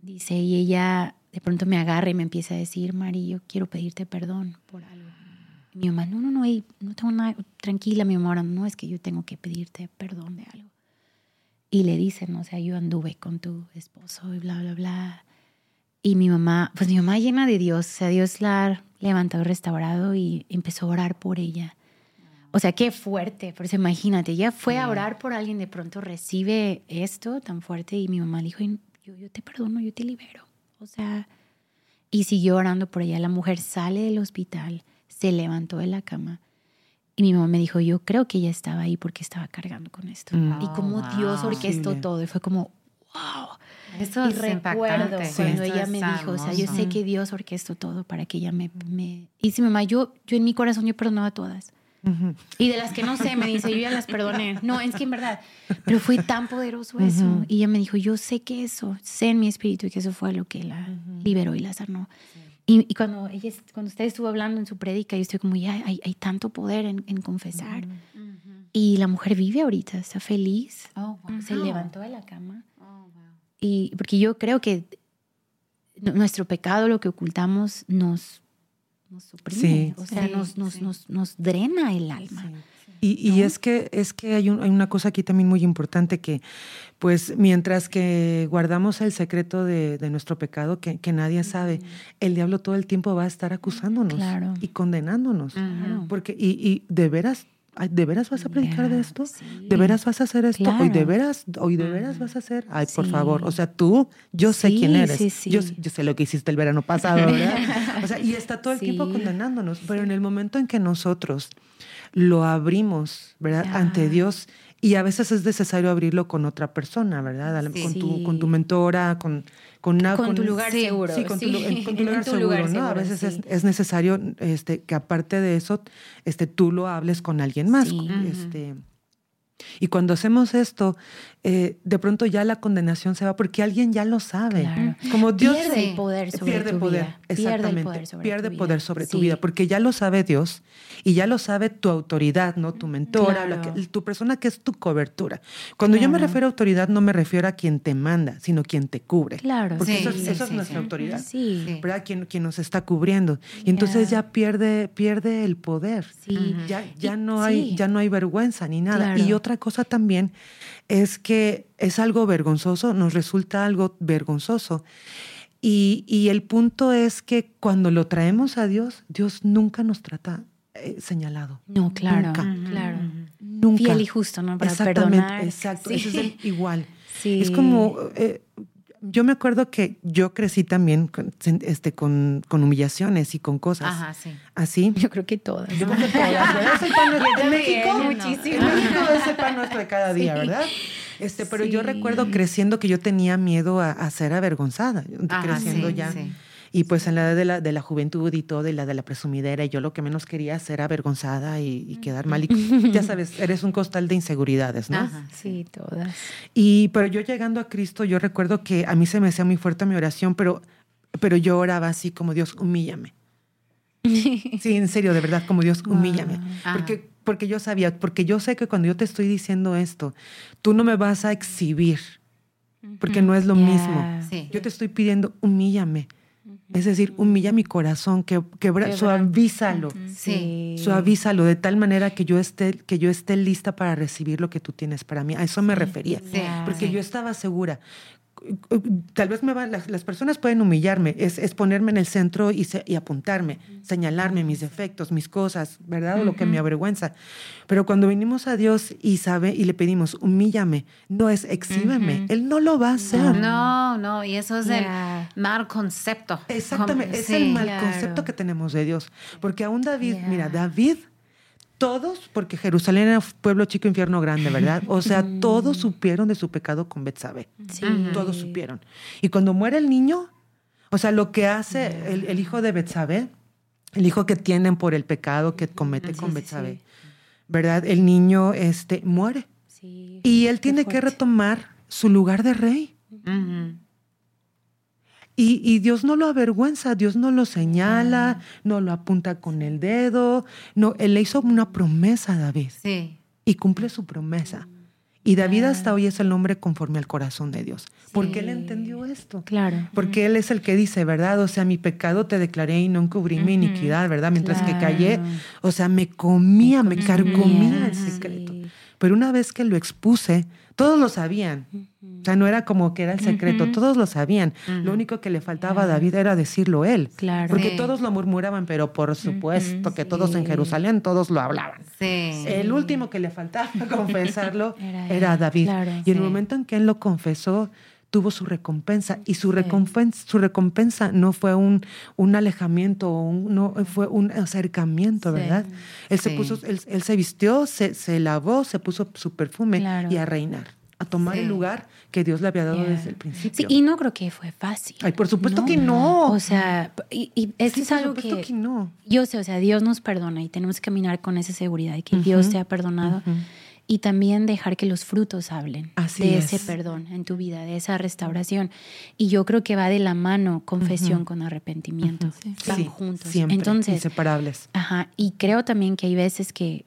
Dice, y ella de pronto me agarra y me empieza a decir, Mari, yo quiero pedirte perdón por algo. Mi mamá, no, no, no, ey, no tengo nada, tranquila, mi mamá, no, es que yo tengo que pedirte perdón de algo. Y le dicen, o sea, yo anduve con tu esposo y bla, bla, bla. Y mi mamá, pues mi mamá llena de Dios, o sea, Dios la ha levantado restaurado y empezó a orar por ella. O sea, qué fuerte, por eso imagínate, ella fue a orar por alguien, de pronto recibe esto tan fuerte y mi mamá le dijo, yo, yo te perdono, yo te libero. O sea, y siguió orando por ella. La mujer sale del hospital, se levantó de la cama y mi mamá me dijo, yo creo que ella estaba ahí porque estaba cargando con esto. Mm. Y como Oh, Dios wow. orquestó Sí. todo y fue como, wow. Eso y es recuerdo impactante. cuando Esto ella me dijo, o sea, yo hermoso. sé que Dios orquestó todo para que ella me... me... Y sí, mamá, yo, yo en mi corazón yo perdonaba a todas. Y de las que no sé, me dice, yo ya las perdoné. (laughs) No, es que en verdad, pero fue tan poderoso eso. Ujú. Y ella me dijo, yo sé que eso, sé en mi espíritu que eso fue lo que la liberó y la sanó. Y, y cuando, ella, cuando usted estuvo hablando en su prédica, yo estoy como, ya hay, hay tanto poder en, en confesar. Y la mujer vive ahorita, está feliz, Oh, wow. se levantó de la cama. Oh, wow. Y porque yo creo que nuestro pecado, lo que ocultamos, nos, nos suprime. Sí. O sea, Sí, nos, nos, sí. nos, nos drena el alma. Y, y es que es que hay, un- hay una cosa aquí también muy importante que, pues, mientras que guardamos el secreto de, de nuestro pecado que, que nadie sabe, el diablo todo el tiempo va a estar acusándonos Claro. y condenándonos. Claro. Porque, y, y de veras, ¿de veras vas a predicar de esto? sí. ¿De veras vas a hacer esto? ¿Hoy de Claro. veras, hoy de veras vas a hacer? Ay, por favor. O sea, tú, yo sé Sí, quién eres. Yo, yo sé lo que hiciste el verano pasado, ¿verdad? (laughs) o sea, y está todo el tiempo condenándonos. Pero en el momento en que nosotros lo abrimos, ¿verdad? Ante Dios. Y a veces es necesario abrirlo con otra persona, ¿verdad? Sí. Con, tu, con tu mentora, con, con, una- Con tu lugar sí, seguro, Sí, con, Tu, sí. con (laughs) lugar tu seguro, lugar ¿no? a veces es, es necesario este, que aparte de eso, este, tú lo hables con alguien más. Este, y cuando hacemos esto, eh, de pronto ya la condenación se va porque alguien ya lo sabe. Claro. Como Dios Pierde el poder sobre pierde tu poder, vida. Pierde exactamente. el poder sobre pierde tu poder vida. sobre tu vida, porque ya lo sabe Dios y ya lo sabe tu autoridad, no tu mentora, Claro. que- tu persona que es tu cobertura. Cuando yo me refiero a autoridad, no me refiero a quien te manda, sino quien te cubre. Claro. Porque Sí, eso, es- sí, eso es sí, nuestra sí. autoridad. ¿verdad? Quien, quien nos está cubriendo. Y entonces Ya. pierde, pierde el poder. Sí. Ya, ya, no hay, ya no hay vergüenza ni nada. Y otra cosa también es que es algo vergonzoso, nos resulta algo vergonzoso. Y, y el punto es que cuando lo traemos a Dios, Dios nunca nos trata eh, señalado. No, claro. Nunca. Claro. Nunca. Fiel y justo, ¿no? Para Exactamente, perdonar. exacto. Sí. Eso es el- igual. Sí. Es como, eh, yo me acuerdo que yo crecí también con, este, con, con humillaciones y con cosas Ajá, sí. así. Yo creo que todas. Yo creo que todas, ¿verdad? Es el pan nuestro- también, México, muchísimo. En México es el pan nuestro de cada día, ¿verdad? Este, pero yo recuerdo creciendo que yo tenía miedo a, a ser avergonzada, Ajá, creciendo sí, ya. sí. Y pues en la edad de la, de la juventud y todo, y la de la presumidera, y yo lo que menos quería ser avergonzada y, y quedar mal. Y, ya sabes, eres un costal de inseguridades, ¿no? Ajá. Sí, todas. Y pero yo llegando a Cristo, yo recuerdo que a mí se me hacía muy fuerte mi oración, pero, pero yo oraba así como Dios, humíllame. (laughs) Sí, en serio, de verdad, como Dios, humíllame. Porque, porque yo sabía, porque yo sé que cuando yo te estoy diciendo esto, tú no me vas a exhibir, porque no es lo mismo. Sí. Yo te estoy pidiendo, humíllame. Es decir, humilla mi corazón, que, quebra, suavízalo. Sí. Suavízalo de tal manera que yo esté, que yo esté lista para recibir lo que tú tienes para mí. A eso me refería. Porque yo estaba segura tal vez me van, las, personas pueden humillarme, es, es, ponerme en el centro y, y apuntarme, señalarme mis defectos, mis cosas, ¿verdad? O lo que me avergüenza. Pero cuando venimos a Dios y sabe y le pedimos, humíllame, no es exhíbeme, Él no lo va a hacer. No, no, y eso es el mal concepto. Exactamente, es el mal concepto que tenemos de Dios. Porque aún David, mira, David todos, porque Jerusalén era pueblo chico, infierno grande, ¿verdad? O sea, (laughs) todos supieron de su pecado con Betsabé. Sí. Todos supieron. Y cuando muere el niño, o sea, lo que hace el, hijo de Betsabé, el hijo que tienen por el pecado que comete con Betsabé, ¿verdad? El niño este, muere. y él tiene que retomar su lugar de rey. Y, Dios no lo avergüenza, Dios no lo señala, no lo apunta con el dedo. No, Él le hizo una promesa a David. Sí. Y cumple su promesa. Y David hasta hoy es el hombre conforme al corazón de Dios. Porque él entendió esto. Claro. Porque él es el que dice, ¿verdad? O sea, mi pecado te declaré y no encubrí mi iniquidad, ¿verdad? Mientras que callé, o sea, me comía, me, carcomía el secreto. Pero una vez que lo expuse, todos lo sabían. O sea, no era como que era el secreto, todos lo sabían. Lo único que le faltaba a David era decirlo él. Claro. Porque todos lo murmuraban, pero por supuesto que todos en Jerusalén, todos lo hablaban. El último que le faltaba (laughs) confesarlo era, David. y en el momento en que él lo confesó, tuvo su recompensa. Y su recompensa, su recompensa no fue un, un alejamiento, no fue un acercamiento, ¿verdad? Él se puso, él, se vistió, se, se, lavó, se puso su perfume y a reinar a tomar el lugar que Dios le había dado desde el principio. Sí, y no creo que fue fácil. Ay, por supuesto que no. O sea, y, es algo que, no. Yo sé, o sea, Dios nos perdona y tenemos que caminar con esa seguridad de que Dios te ha perdonado. Y también dejar que los frutos hablen de ese perdón en tu vida, de esa restauración. Y yo creo que va de la mano confesión con arrepentimiento. Van juntos. Siempre, Entonces, inseparables. Ajá. Y creo también que hay veces que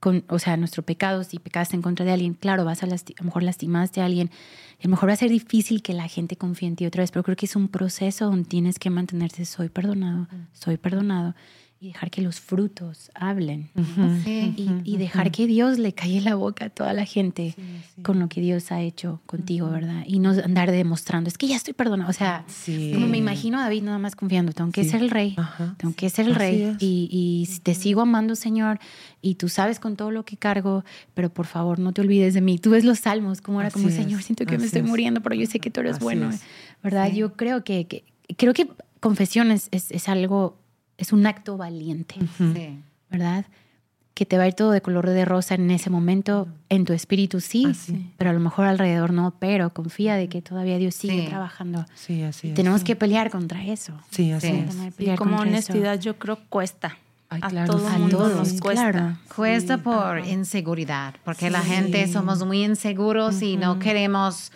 con, o sea, nuestro pecado, si pecaste en contra de alguien, claro, vas a, a lo mejor lastimaste a alguien, a lo mejor va a ser difícil que la gente confíe en ti otra vez, pero creo que es un proceso donde tienes que mantenerse, soy perdonado, soy perdonado y dejar que los frutos hablen y, dejar que Dios le calle la boca a toda la gente con lo que Dios ha hecho contigo, ¿verdad? Y no andar demostrando, es que ya estoy perdonado. O sea, como me imagino a David nada más confiando, tengo que ser el rey, tengo que ser el rey y, y te sigo amando, Señor, y tú sabes con todo lo que cargo, pero por favor no te olvides de mí. Tú ves los salmos, como era como, Señor, siento que me estoy muriendo, pero yo sé que tú eres bueno, ¿verdad? Yo creo que, creo que confesión es, es algo es un acto valiente, ¿verdad? Que te va a ir todo de color de rosa en ese momento, en tu espíritu sí, pero a lo mejor alrededor no, pero confía de que todavía Dios sigue trabajando. Sí, así Tenemos que pelear contra eso. Sí, así es. Y como honestidad yo creo cuesta. a todo mundo nos cuesta. Cuesta por inseguridad, porque la gente somos muy inseguros y no queremos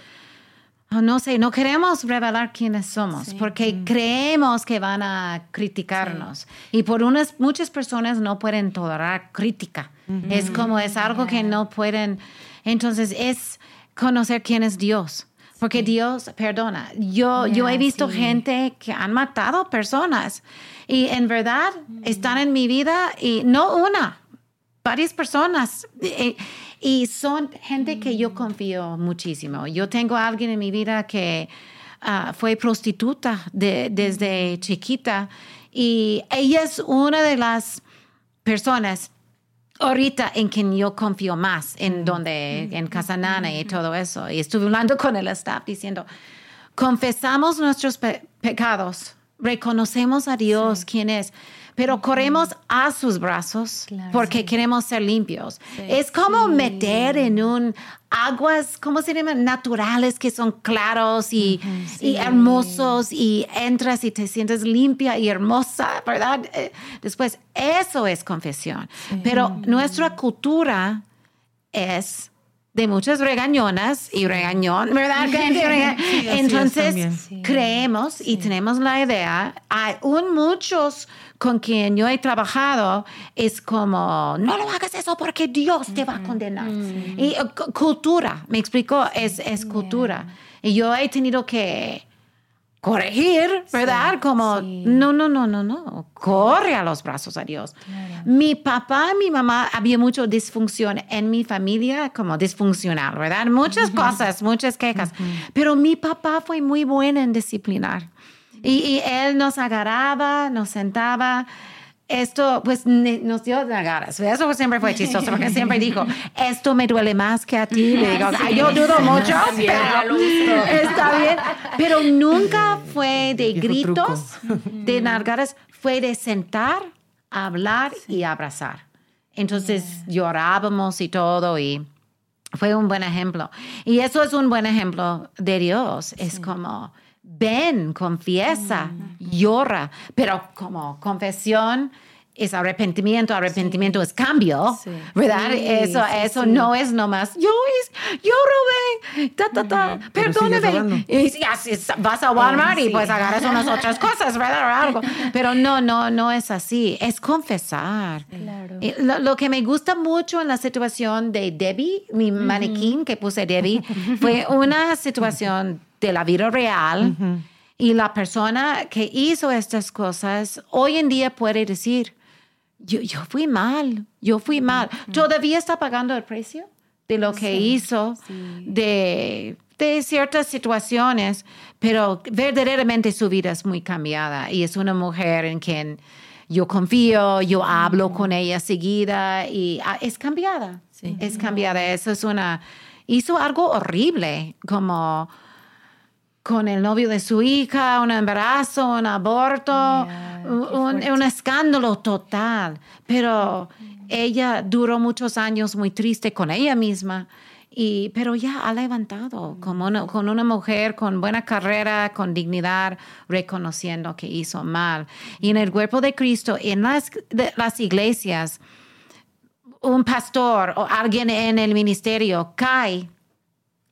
no sé, no queremos revelar quiénes somos porque creemos que van a criticarnos. Y por unas, muchas personas no pueden tolerar crítica. Es como es algo que no pueden. Entonces es conocer quién es Dios. Porque Dios perdona. Yo, yo he visto gente que han matado personas y en verdad están en mi vida y no una, varias personas. Eh, y son gente que yo confío muchísimo. Yo tengo a alguien en mi vida que ah, fue prostituta desde chiquita. Y ella es una de las personas ahorita en quien yo confío más, en mm. donde, en Casa Nana y todo eso. Y estuve hablando con el staff diciendo, confesamos nuestros pecados, reconocemos a Dios quién es pero corremos a sus brazos porque queremos ser limpios. es como meter en un aguas, ¿cómo se llama? Naturales que son claros y, y, hermosos y entras y te sientes limpia y hermosa, ¿verdad? Eh, después, eso es confesión. Pero nuestra cultura es de muchas regañonas y regañón, ¿verdad? (laughs) Entonces, creemos y tenemos la idea, hay un muchos con quien yo he trabajado, es como, no lo hagas eso porque Dios te va a condenar. Y uh, cultura, me explicó, es, es cultura. Y yo he tenido que corregir, ¿verdad? Como, no, no, no, no, no, corre a los brazos a Dios. Mi papá y mi mamá, había mucha disfunción en mi familia, como disfuncional, ¿verdad? Muchas cosas, muchas quejas, pero mi papá fue muy bueno en disciplinar. Y, y él nos agarraba, nos sentaba esto pues nos dio de ganas. Eso siempre fue chistoso porque siempre dijo, esto me duele más que a ti. Le digo, yo dudo mucho, pero está bien. Pero nunca fue de gritos, de nalgadas, fue de sentar, hablar y abrazar. Entonces llorábamos y todo y fue un buen ejemplo. Y eso es un buen ejemplo de Dios. Es como ven, confiesa, llora, pero como confesión es arrepentimiento, arrepentimiento es cambio, ¿verdad? eso eso no es nomás, yo, yo robé, ta, ta, ta, perdóneme. Y vas a Walmart y pues agarras unas otras cosas, ¿verdad? O algo. (laughs) Pero no, no, no es así, es confesar. Lo, lo, que me gusta mucho en la situación de Debbie, mi manequín que puse Debbie, fue una (laughs) situación de la vida real. Y la persona que hizo estas cosas hoy en día puede decir, yo, yo fui mal, yo fui mal. Todavía está pagando el precio de lo que hizo, de, de ciertas situaciones, pero verdaderamente su vida es muy cambiada y es una mujer en quien yo confío, yo hablo con ella seguida y ah, es cambiada, es cambiada. Eso es una, hizo algo horrible, como con el novio de su hija, un embarazo, un aborto, un, escándalo total. Pero ella duró muchos años muy triste con ella misma. Y, pero ya ha levantado como con una mujer con buena carrera, con dignidad, reconociendo que hizo mal. Y en el cuerpo de Cristo, en las, las iglesias, un pastor o alguien en el ministerio cae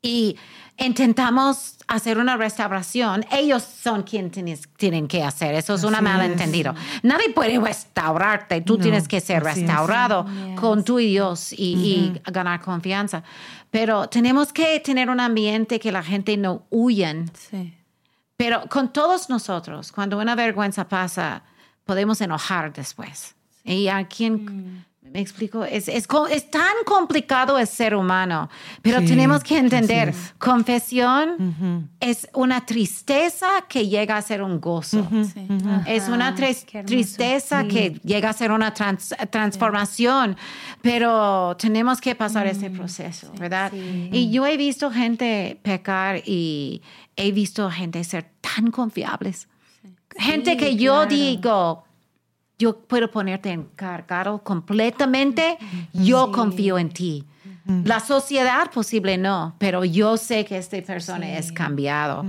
y intentamos hacer una restauración, ellos son quienes tienen que hacer. Eso es un malentendido. Nadie puede restaurarte, tú tienes que ser restaurado con tú y Dios y, ganar confianza. Pero tenemos que tener un ambiente que la gente no huyan. Pero con todos nosotros, cuando una vergüenza pasa, podemos enojar después. Y a quien mm. Me explico, es, es, es, tan complicado el ser humano, pero tenemos que entender, confesión es una tristeza que llega a ser un gozo. Es una tristeza que llega a ser una transformación, pero tenemos que pasar ese mm. proceso, ¿verdad? Y yo he visto gente pecar y he visto gente ser tan confiables. Gente que yo digo, yo puedo ponerte encargado completamente, yo confío en ti. La sociedad posible no, pero yo sé que esta persona es cambiado.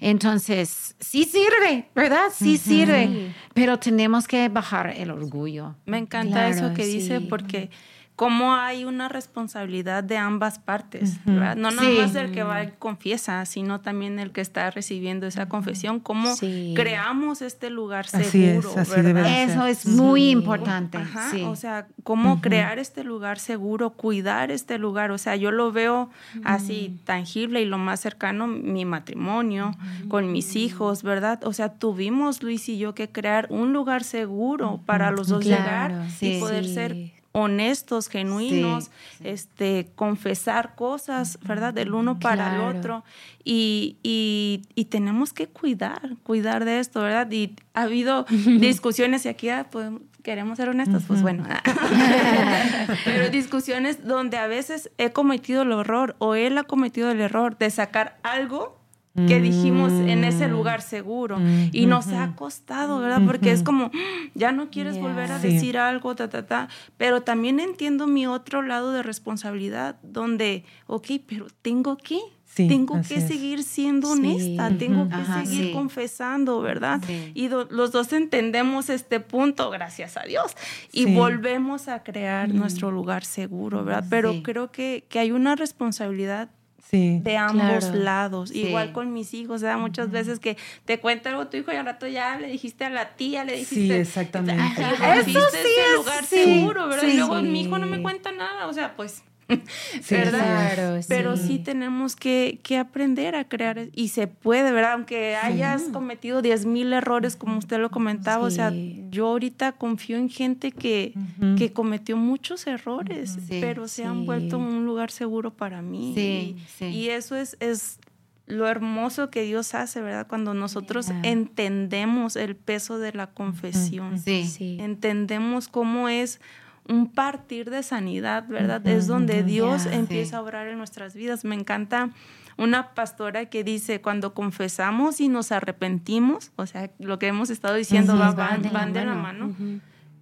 Entonces, sí sirve, ¿verdad? Sí sirve, pero tenemos que bajar el orgullo. Me encanta eso que dice porque cómo hay una responsabilidad de ambas partes, ¿verdad? No nomás el que va y confiesa, sino también el que está recibiendo esa confesión, cómo creamos este lugar seguro, ¿verdad? Eso es muy importante. O sea, cómo crear este lugar seguro, cuidar este lugar, o sea, yo lo veo así tangible y lo más cercano, mi matrimonio, con mis hijos, ¿verdad? O sea, tuvimos Luis y yo que crear un lugar seguro para los dos llegar y poder ser honestos, genuinos, este, confesar cosas, ¿verdad? Del uno para el otro. Y, y, tenemos que cuidar, cuidar de esto, ¿verdad? Y ha habido (laughs) discusiones y aquí pues, queremos ser honestos, pues bueno. (laughs) Pero discusiones donde a veces he cometido el error o él ha cometido el error de sacar algo que dijimos en ese mm. lugar seguro. Y nos ha costado, ¿verdad? Porque es como, ya no quieres volver a decir algo, ta, ta, ta. Pero también entiendo mi otro lado de responsabilidad, donde, ok, pero tengo que. tengo que seguir siendo honesta, tengo que seguir confesando, ¿verdad? Y los dos entendemos este punto, gracias a Dios, y volvemos a crear nuestro lugar seguro, ¿verdad? Pero creo que, que hay una responsabilidad de ambos lados. Igual con mis hijos, o muchas veces que te cuenta algo tu hijo y al rato ya le dijiste a la tía, le dijiste. Sí, exactamente. Eso sí es lugar seguro, ¿verdad? y luego mi hijo no me cuenta nada, o sea, pues (laughs) ¿verdad? Claro, Pero sí. sí tenemos que, que aprender a crear y se puede, ¿verdad? Aunque hayas cometido 10 mil errores, como usted lo comentaba, o sea, Sí. yo ahorita confío en gente que, que cometió muchos errores, Sí, pero se han sí. vuelto un lugar seguro para mí. Sí, y, sí. y eso es, es lo hermoso que Dios hace, ¿verdad? Cuando nosotros Yeah. entendemos el peso de la confesión Sí. Sí. entendemos cómo es un partir de sanidad, ¿verdad? Es donde Dios empieza Sí. a obrar en nuestras vidas. Me encanta una pastora que dice, cuando confesamos y nos arrepentimos, o sea, lo que hemos estado diciendo Ujú, va- van, van de la mano,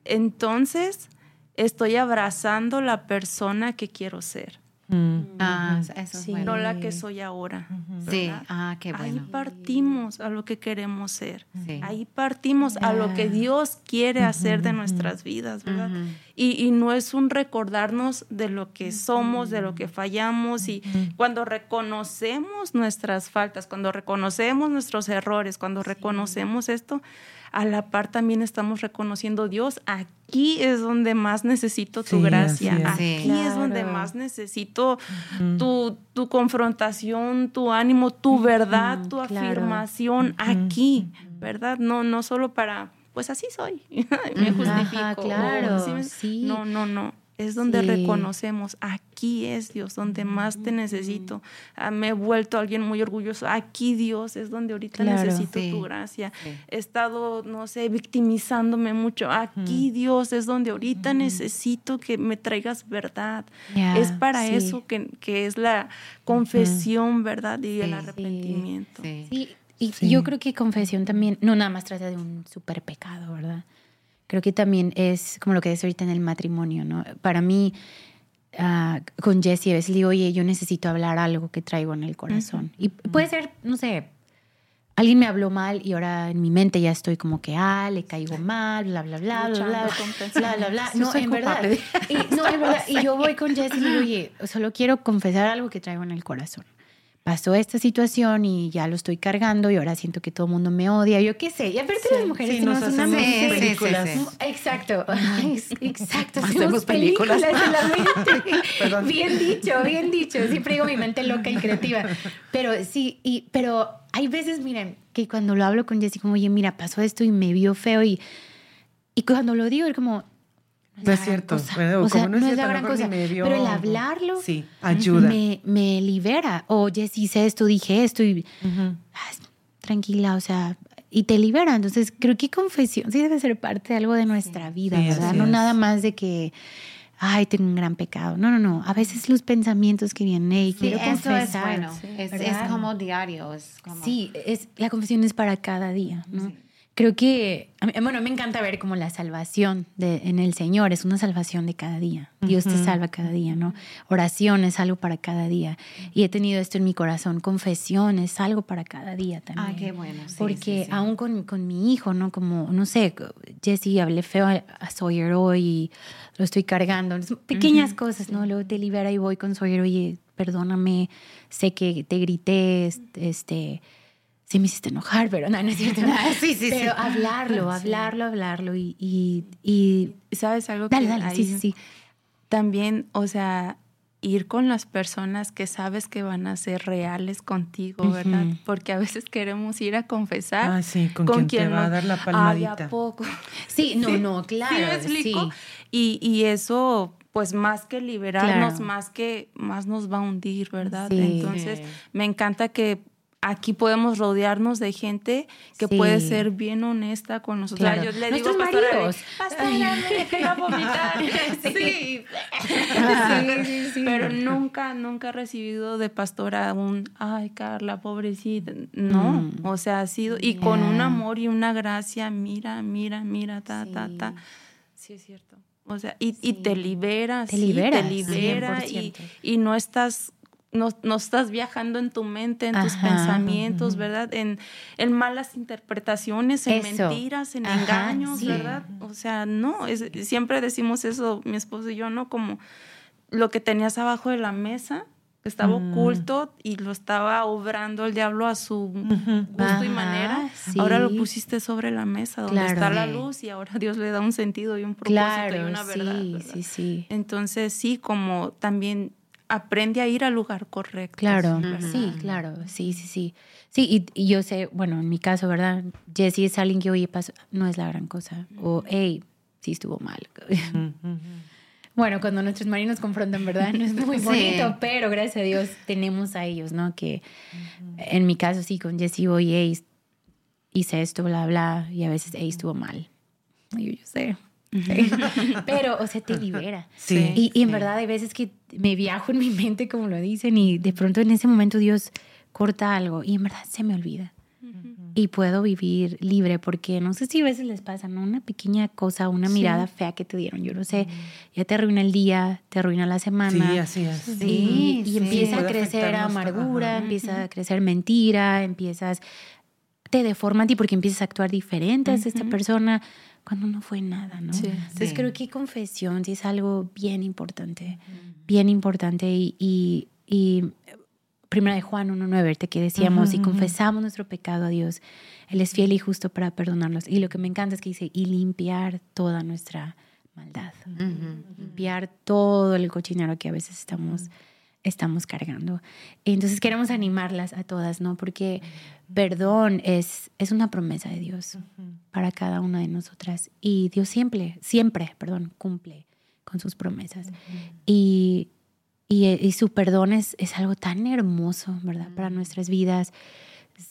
entonces estoy abrazando la persona que quiero ser, Mm. Ah, eso es Sí. bueno. no la que soy ahora. Ah, qué Ahí partimos a lo que queremos ser. Sí. Ahí partimos a lo que. Dios quiere hacer de nuestras vidas, ¿verdad? Ujú. y, y no es un recordarnos de lo que somos, de lo que fallamos. Y cuando reconocemos nuestras faltas, cuando reconocemos nuestros errores, cuando reconocemos esto, a la par también estamos reconociendo, Dios, aquí es donde más necesito tu Sí, gracia, es. aquí Sí. es donde más necesito tu, tu confrontación, tu ánimo, tu verdad, tu claro. afirmación, aquí, ¿verdad? No, no solo para, pues así soy, (laughs) me justifico. Ajá, claro, ¿sí me- sí. No, no, no. Es donde Sí. reconocemos, aquí es Dios, donde más te necesito. Ah, me he vuelto alguien muy orgulloso. Aquí Dios es donde ahorita Claro. necesito Sí. tu gracia. Sí. He estado, no sé, victimizándome mucho. Aquí Dios es donde ahorita necesito que me traigas verdad. Es para sí. eso que, que es la confesión, ¿verdad? Y el Sí. arrepentimiento. Sí. Sí, y Sí. yo creo que confesión también no nada más trata de un super pecado, ¿verdad? Creo que también es como lo que es ahorita en el matrimonio, ¿no? Para mí, ah, con Jessie a veces le digo, oye, yo necesito hablar algo que traigo en el corazón. Y puede ser, no sé, alguien me habló mal y ahora en mi mente ya estoy como que, ah, le caigo mal, bla, bla, bla, bla, Luchando bla, bla, bla, bla. No, en verdad. Y, no, en verdad. (laughs) Y yo voy con Jessie y le digo, oye, solo quiero confesar algo que traigo en el corazón. Pasó esta situación y ya lo estoy cargando y ahora siento que todo el mundo me odia. Yo qué sé. Y aparte las mujeres sí, nos tenemos una hacemos Sí, sí, mente- sí, películas. sí. Exacto, (laughs) exacto. Hacemos Hacemos películas. películas en la (laughs) mente. Perdón. Bien dicho, bien dicho. Siempre digo mi mente loca y creativa. Pero sí, y, pero hay veces, miren, que cuando lo hablo con Jessy, como, oye, mira, pasó esto y me vio feo y, y cuando lo digo, es como... No es cierto. no es no es cierto, la gran cosa. Pero el hablarlo Sí, ayuda. me, me libera. O Jessy hice esto, dije esto y tranquila, o sea, y te libera. Entonces, creo que confesión sí debe ser parte de algo de nuestra vida, Sí, ¿verdad? No nada más de que, ay, tengo un gran pecado. No, no, no. A veces los pensamientos que vienen, hey, Sí, quiero eso es confesar. Es, es como diario. Es como, Sí, es, la confesión es para cada día, ¿no? Creo que, bueno, me encanta ver como la salvación de, en el Señor es una salvación de cada día. Dios te salva cada día, ¿no? Oración es algo para cada día. Y he tenido esto en mi corazón, confesión es algo para cada día también. Ah, qué bueno. sí, Porque sí, sí. aún con, con mi hijo, ¿no? Como, no sé, Jesse, hablé feo a, a Sawyer hoy y lo estoy cargando. Son Pequeñas cosas, ¿no? Luego te libera y voy con Sawyer, oye, perdóname, sé que te grité, este sí me hiciste enojar, pero no, no es cierto. nada. Sí, (laughs) sí, sí. Pero hablarlo, hablarlo, hablarlo y, y, y- ¿Sabes algo dale, que dale, ahí sí, sí, sí. también, o sea, ir con las personas que sabes que van a ser reales contigo, ¿verdad? Porque a veces queremos ir a confesar Ah, sí, con quien te va a dar la Ay, ¿a palmadita. poco? (laughs) Sí, no, no, claro. ¿Sí me explico? sí. Y, y eso, pues más que liberarnos, Claro. más que más nos va a hundir, ¿verdad? Sí. Entonces, me encanta que aquí podemos rodearnos de gente que Sí. puede ser bien honesta con nosotros. Claro. Yo le digo, Nuestros maridos. pastora, me quiero vomitar. (laughs) sí. Sí, sí. Pero nunca, nunca he recibido de pastora un, ay, Carla, pobrecita. No, Mm. o sea, ha sido, y con un amor y una gracia, mira, mira, mira, ta, ta, ta. Sí, es cierto. O sea, y, y te libera, Te libera, te libera y, 100%. y no estás no, no estás viajando en tu mente, en tus pensamientos, ¿verdad? En, en malas interpretaciones, en Eso. mentiras, en Ajá, engaños, sí. ¿verdad? O sea, no, es- siempre decimos eso, mi esposo y yo, ¿no? Como lo que tenías abajo de la mesa, estaba Mm. oculto y lo estaba obrando el diablo a su gusto y manera, sí. ahora lo pusiste sobre la mesa donde Claro. está la luz y ahora (laughs) Dios le da un sentido y un propósito Claro, y una verdad. sí, ¿verdad? sí, sí. Entonces, sí, como también aprende a ir al lugar correcto. Claro, sí, claro, sí, sí, sí. Sí, y, yo sé, bueno, en mi caso, ¿verdad? Jesse es alguien que, oye, pasó, no es la gran cosa. O, hey, sí estuvo mal. bueno, cuando nuestros marinos confrontan, ¿verdad? No es (laughs) muy bonito, pero gracias a Dios tenemos a ellos, ¿no? Que en mi caso, sí, con Jesse, oye, hey, hice esto, bla, bla, y a veces, hey, estuvo mal. Y yo, yo sé, (laughs) Pero, o sea, te libera. Sí, y, en verdad hay veces que me viajo en mi mente, como lo dicen, y de pronto en ese momento Dios corta algo y en verdad se me olvida. Y puedo vivir libre porque no sé si a veces les pasa, ¿no? Una pequeña cosa, una mirada fea que te dieron, yo no sé, ya te arruina el día, te arruina la semana. Sí, así es. Sí, y empieza a crecer amargura, empieza a crecer mentira, empiezas, te deforma a ti porque empiezas a actuar diferente a esta persona cuando no fue nada, ¿no? Entonces creo que confesión sí es algo bien importante, bien importante y, y, y primera de Juan 1.9, que decíamos, y confesamos nuestro pecado a Dios, Él es fiel y justo para perdonarnos. Y lo que me encanta es que dice, y limpiar toda nuestra maldad, limpiar todo el cochinero que a veces estamos estamos cargando. Entonces queremos animarlas a todas, ¿no? Porque perdón es, es una promesa de Dios para cada una de nosotras. Y Dios siempre, siempre, perdón, cumple con sus promesas. y, y, su perdón es, es, algo tan hermoso, ¿verdad? Para nuestras vidas.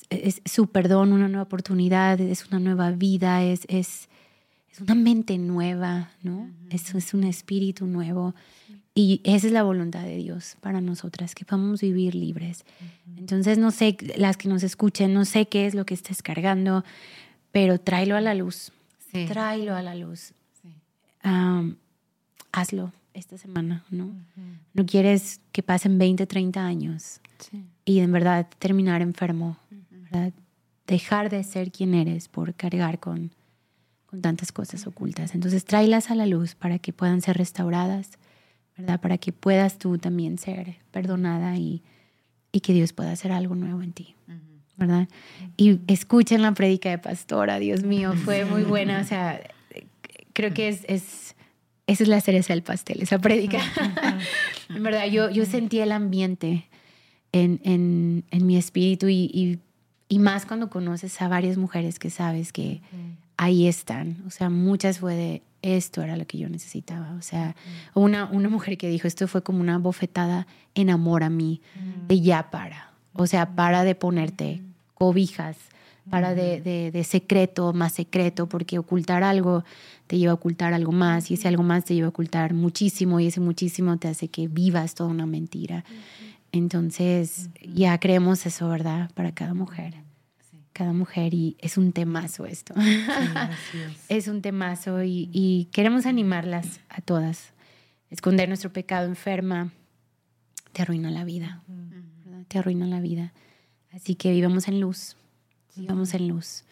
Es, su perdón, una nueva oportunidad, es una nueva vida, es, es, es una mente nueva, ¿no? es, es un espíritu nuevo. Y esa es la voluntad de Dios para nosotras, que podamos vivir libres. Entonces, no sé, las que nos escuchen, no sé qué es lo que estés cargando, pero tráelo a la luz. Sí. Tráelo a la luz. hazlo esta semana, ¿no? No quieres que pasen 20, 30 años y en verdad terminar enfermo, ¿verdad? Dejar de ser quien eres por cargar con, con tantas cosas ocultas. Entonces, tráelas a la luz para que puedan ser restauradas ¿verdad? Para que puedas tú también ser perdonada y, y que Dios pueda hacer algo nuevo en ti, ¿verdad? Y escuchen la prédica de pastora, Dios mío, fue muy buena, o sea, creo que es, es esa es la cereza del pastel, esa prédica. (laughs) en verdad, yo, yo sentí el ambiente en, en, en mi espíritu y, y, y, más cuando conoces a varias mujeres que sabes que ahí están. O sea, muchas fue de, esto era lo que yo necesitaba. O sea, una, una mujer que dijo, esto fue como una bofetada en amor a mí, de ya para. O sea, para de ponerte cobijas, para de, de, de, secreto más secreto, porque ocultar algo te lleva a ocultar algo más y ese algo más te lleva a ocultar muchísimo y ese muchísimo te hace que vivas toda una mentira. Entonces, ya creemos eso, ¿verdad? Para cada mujer cada mujer y es un temazo esto. (laughs) es. un temazo y, queremos animarlas a todas. Esconder nuestro pecado enferma te arruina la vida, te arruina la vida. Así que vivamos en luz, vivamos en luz,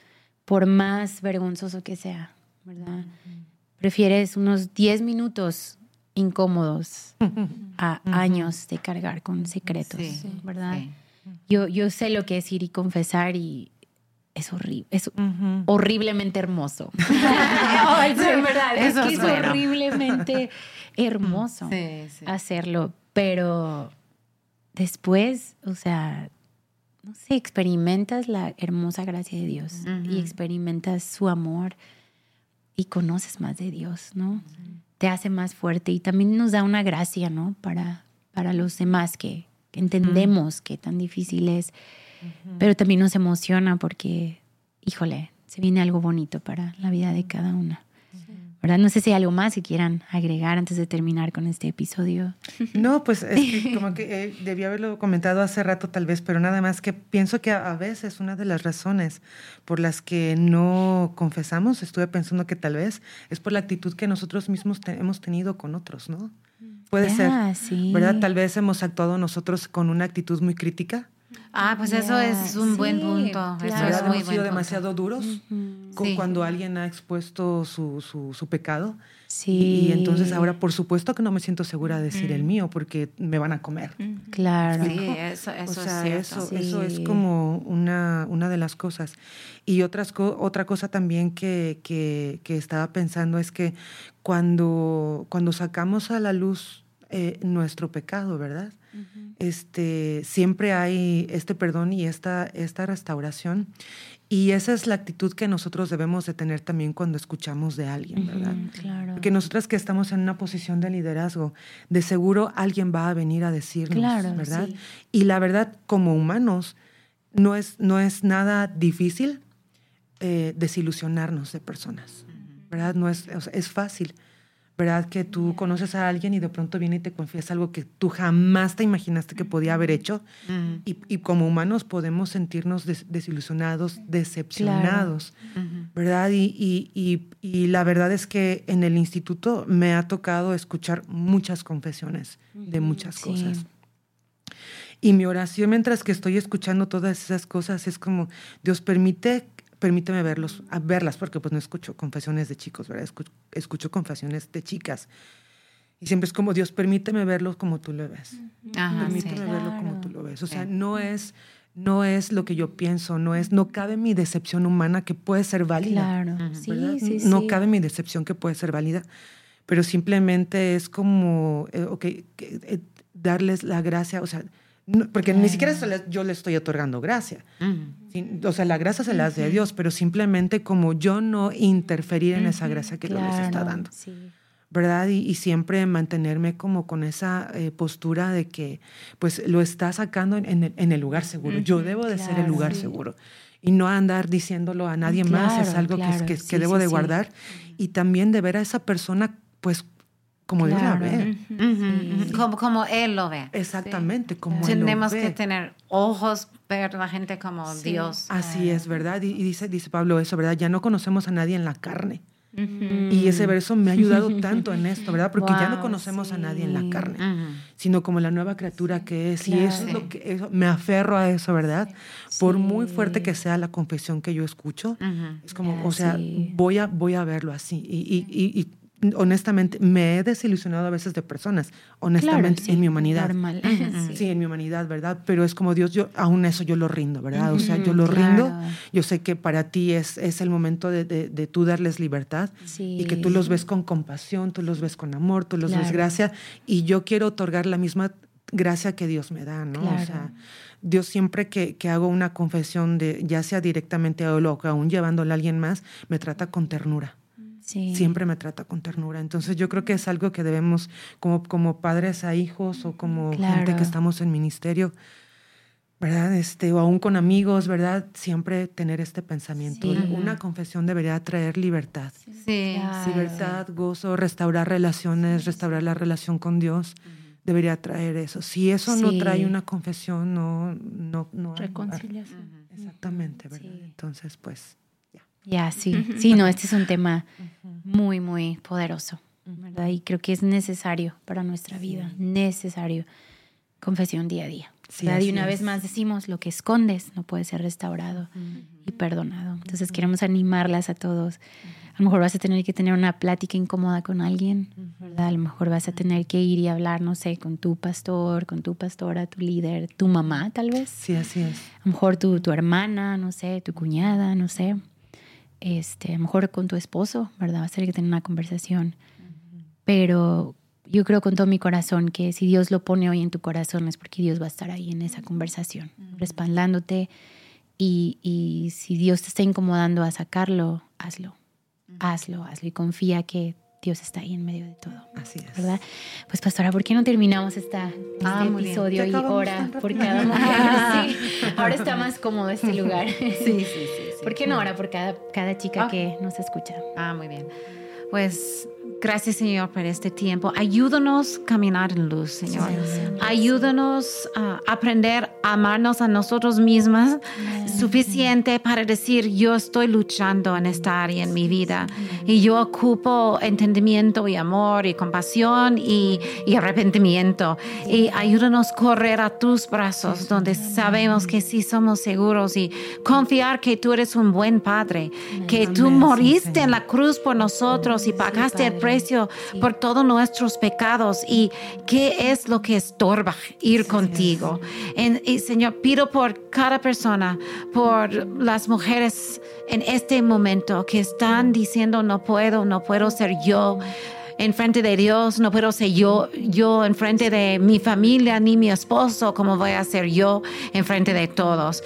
por más vergonzoso que sea, ¿verdad? Prefieres unos 10 minutos incómodos (laughs) a años de cargar con secretos, ¿verdad? Yo, yo sé lo que es ir y confesar y, es horrible, es horriblemente hermoso. (laughs) es verdad, es, que es horriblemente (laughs) hermoso hacerlo, pero después, o sea, no sé, experimentas la hermosa gracia de Dios y experimentas su amor y conoces más de Dios, ¿no? Te hace más fuerte y también nos da una gracia, ¿no? Para, para los demás que, entendemos que tan difícil es pero también nos emociona porque, híjole, se viene algo bonito para la vida de cada una. ¿verdad? No sé si hay algo más que quieran agregar antes de terminar con este episodio. No, pues es (laughs) como que eh, debía haberlo comentado hace rato tal vez, pero nada más que pienso que a, veces una de las razones por las que no confesamos, estuve pensando que tal vez es por la actitud que nosotros mismos hemos tenido con otros, ¿no? Puede ser, ¿verdad? Tal vez hemos actuado nosotros con una actitud muy crítica Ah, pues eso es un buen punto. Eso es muy hemos sido demasiado duros cuando alguien ha expuesto su, su, pecado. Sí. Y, entonces ahora, por supuesto que no me siento segura de decir el mío porque me van a comer. Claro. Sí, eso, eso o sea, es Eso, eso es como una, una de las cosas. Y otras otra cosa también que, que, que estaba pensando es que cuando, cuando sacamos a la luz eh, nuestro pecado, ¿verdad? Este, siempre hay este perdón y esta, esta restauración. Y esa es la actitud que nosotros debemos de tener también cuando escuchamos de alguien, ¿verdad? claro. Porque nosotras que estamos en una posición de liderazgo, de seguro alguien va a venir a decirnos, Claro, ¿verdad? sí. Y la verdad, como humanos, no es, no es nada difícil eh, desilusionarnos de personas, ¿verdad? No es, o sea, es fácil. ¿Verdad? Que tú conoces a alguien y de pronto viene y te confiesa algo que tú jamás te imaginaste que podía haber hecho. y, y como humanos podemos sentirnos des- desilusionados, decepcionados, ¿verdad? Y, y- y- la verdad es que en el instituto me ha tocado escuchar muchas confesiones de muchas sí. cosas. Y mi oración mientras que estoy escuchando todas esas cosas es como, Dios permite, permíteme verlos, a verlas, porque pues no escucho confesiones de chicos, ¿verdad? Escucho, escucho confesiones de chicas. Y siempre es como, Dios, permíteme verlos como tú lo ves. Ajá, sí. permíteme verlo como tú lo ves. O sea, Sí. no es, no es lo que yo pienso, no es, no cabe mi decepción humana que puede ser válida. Claro, sí, sí, no cabe mi decepción que puede ser válida, pero simplemente es como, eh, ok, que, eh, darles la gracia, o sea, no- porque ni siquiera se les- yo le estoy otorgando gracia. Ujú. Sí, O sea, la gracia se la hace de Dios, pero simplemente como yo no interferir en esa gracia que Dios les está Claro, dando. sí. ¿verdad? Y, y siempre mantenerme como con esa eh, postura de que pues lo está sacando en, en el, en el lugar seguro. Yo debo de ser el claro, lugar sí. seguro. Y no andar diciéndolo a nadie más, es Claro, algo que- claro, que, que sí, debo sí, de guardar. Y también de ver a esa persona pues como Claro. ve. Ujú, ujú. Como, como Él lo ve. Exactamente, como Él lo Tenemos ve. que tener ojos, ver a la gente como Sí. Dios. Así es, ¿verdad? Y, y dice, dice Pablo eso, ¿verdad? Ya no conocemos a nadie en la carne. Mm. Y ese verso me ha ayudado (laughs) tanto en esto, ¿verdad? Porque ya no Wow, conocemos a nadie en la sí. carne. Ujú. sino como la nueva criatura que es. Y eso es Claro. lo que eso- me aferro a eso, ¿verdad? Por muy Sí. fuerte que sea la confesión que yo escucho, es como, o sea, sí. voy, a, voy a verlo así. Y, y- y- y honestamente, me he desilusionado a veces de personas, honestamente, Claro, sí, en mi humanidad. Normal. Sí. en mi humanidad, ¿verdad? Pero es como Dios, yo aún eso yo lo rindo, ¿verdad? O sea, yo lo rindo. Yo sé que para ti es, es el momento de, de, de tú darles libertad Sí. y que tú los ves con compasión, tú los ves con amor, tú los ves gracia y yo quiero otorgar la misma gracia que Dios me da, ¿no? O sea, Dios siempre que, que hago una confesión de ya sea directamente a él o aún llevándole a alguien más, me trata con ternura. Sí. Siempre me trata con ternura. Entonces yo creo que es algo que debemos, como, como padres a hijos o como gente Claro. que estamos en ministerio, ¿verdad? Este, o aún con amigos, ¿verdad? Siempre tener este pensamiento. Sí. Una confesión debería traer libertad. Sí. Claro. Libertad, gozo, restaurar relaciones, restaurar la relación con Dios. Debería traer eso. Si eso no Sí. trae una confesión, no, no, no. hay. Reconciliación. Exactamente, ¿verdad? Sí. Entonces, pues, ya. Ya, sí. Sí, no, este es un tema muy, muy poderoso, ¿verdad? Y creo que es necesario para nuestra vida, necesario. Confesión día a día. Sí, y una vez es. más decimos, lo que escondes no puede ser restaurado y perdonado. Entonces queremos animarlas a todos. A lo mejor vas a tener que tener una plática incómoda con alguien, ¿verdad? A lo mejor vas a tener que ir y hablar, no sé, con tu pastor, con tu pastora, tu líder, tu mamá tal vez. Sí, así es. A lo mejor tu, tu hermana, no sé, tu cuñada, no sé. Este, a lo mejor con tu esposo, ¿verdad? Vas a tener que tener una conversación. Pero yo creo con todo mi corazón que si Dios lo pone hoy en tu corazón es porque Dios va a estar ahí en esa conversación, respaldándote. Y, y si Dios te está incomodando a sacarlo, hazlo. Hazlo, hazlo. Y confía que Dios está ahí en medio de todo. Así es. ¿verdad? Pues pastora, ¿por qué no terminamos esta, este Ah, episodio y hora por cada (laughs) mujer? Sí, ahora está más cómodo este lugar. Sí, sí, sí. ¿Por qué no ahora por cada, cada chica Ah. que nos escucha? Ah, muy bien. Pues gracias, Señor, por este tiempo. Ayúdanos a caminar en luz, Señor. Ayúdanos a aprender a amarnos a nosotros mismas suficiente para decir, yo estoy luchando en esta área en mi vida y yo ocupo entendimiento y amor y compasión y, y arrepentimiento. Y ayúdanos a correr a tus brazos donde sabemos que sí somos seguros y confiar que tú eres un buen padre, que tú moriste en la cruz por nosotros y pagaste el precio Sí. por todos nuestros pecados y qué es lo que estorba ir contigo. En- y Señor, pido por cada persona, por las mujeres en este momento que están diciendo no puedo, no puedo ser yo. en frente de Dios, no puedo ser yo, yo en frente de mi familia ni mi esposo, como voy a ser yo en frente de todos.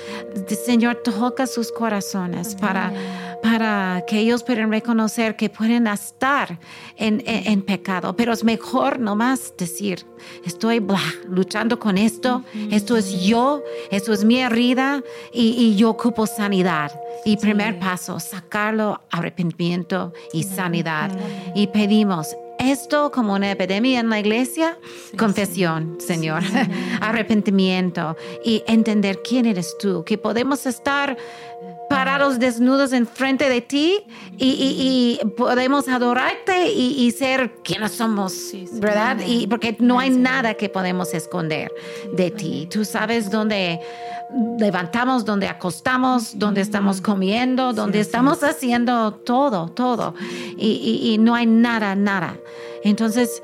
Señor, toca sus corazones para para que ellos puedan reconocer que pueden estar en, en, pecado. Pero es mejor nomás decir, estoy luchando con esto, esto es yo, esto es mi herida y, y yo ocupo sanidad. Y primer paso, sacarlo, arrepentimiento y sanidad. Y pedimos, esto como una epidemia en la iglesia, confesión, Señor, (laughs) arrepentimiento y entender quién eres tú, que podemos estar parados desnudos enfrente de ti y, podemos adorarte y, ser quienes somos, ¿verdad? Y porque no hay nada que podemos esconder de ti. Tú sabes dónde levantamos, dónde acostamos, dónde estamos comiendo, dónde estamos haciendo todo, todo. y no hay nada, nada. Entonces,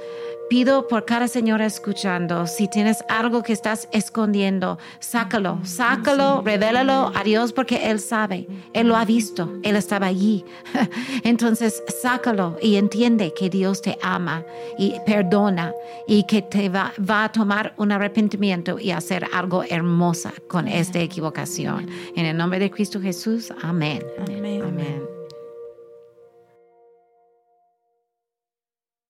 pido por cada señora escuchando, si tienes algo que estás escondiendo, sácalo, sácalo, revélalo a Dios porque Él sabe, Él lo ha visto, Él estaba allí. (laughs) Entonces, sácalo y entiende que Dios te ama y perdona y que te va, a tomar un arrepentimiento y hacer algo hermosa con esta equivocación. En el nombre de Cristo Jesús, amén. Amén. amén.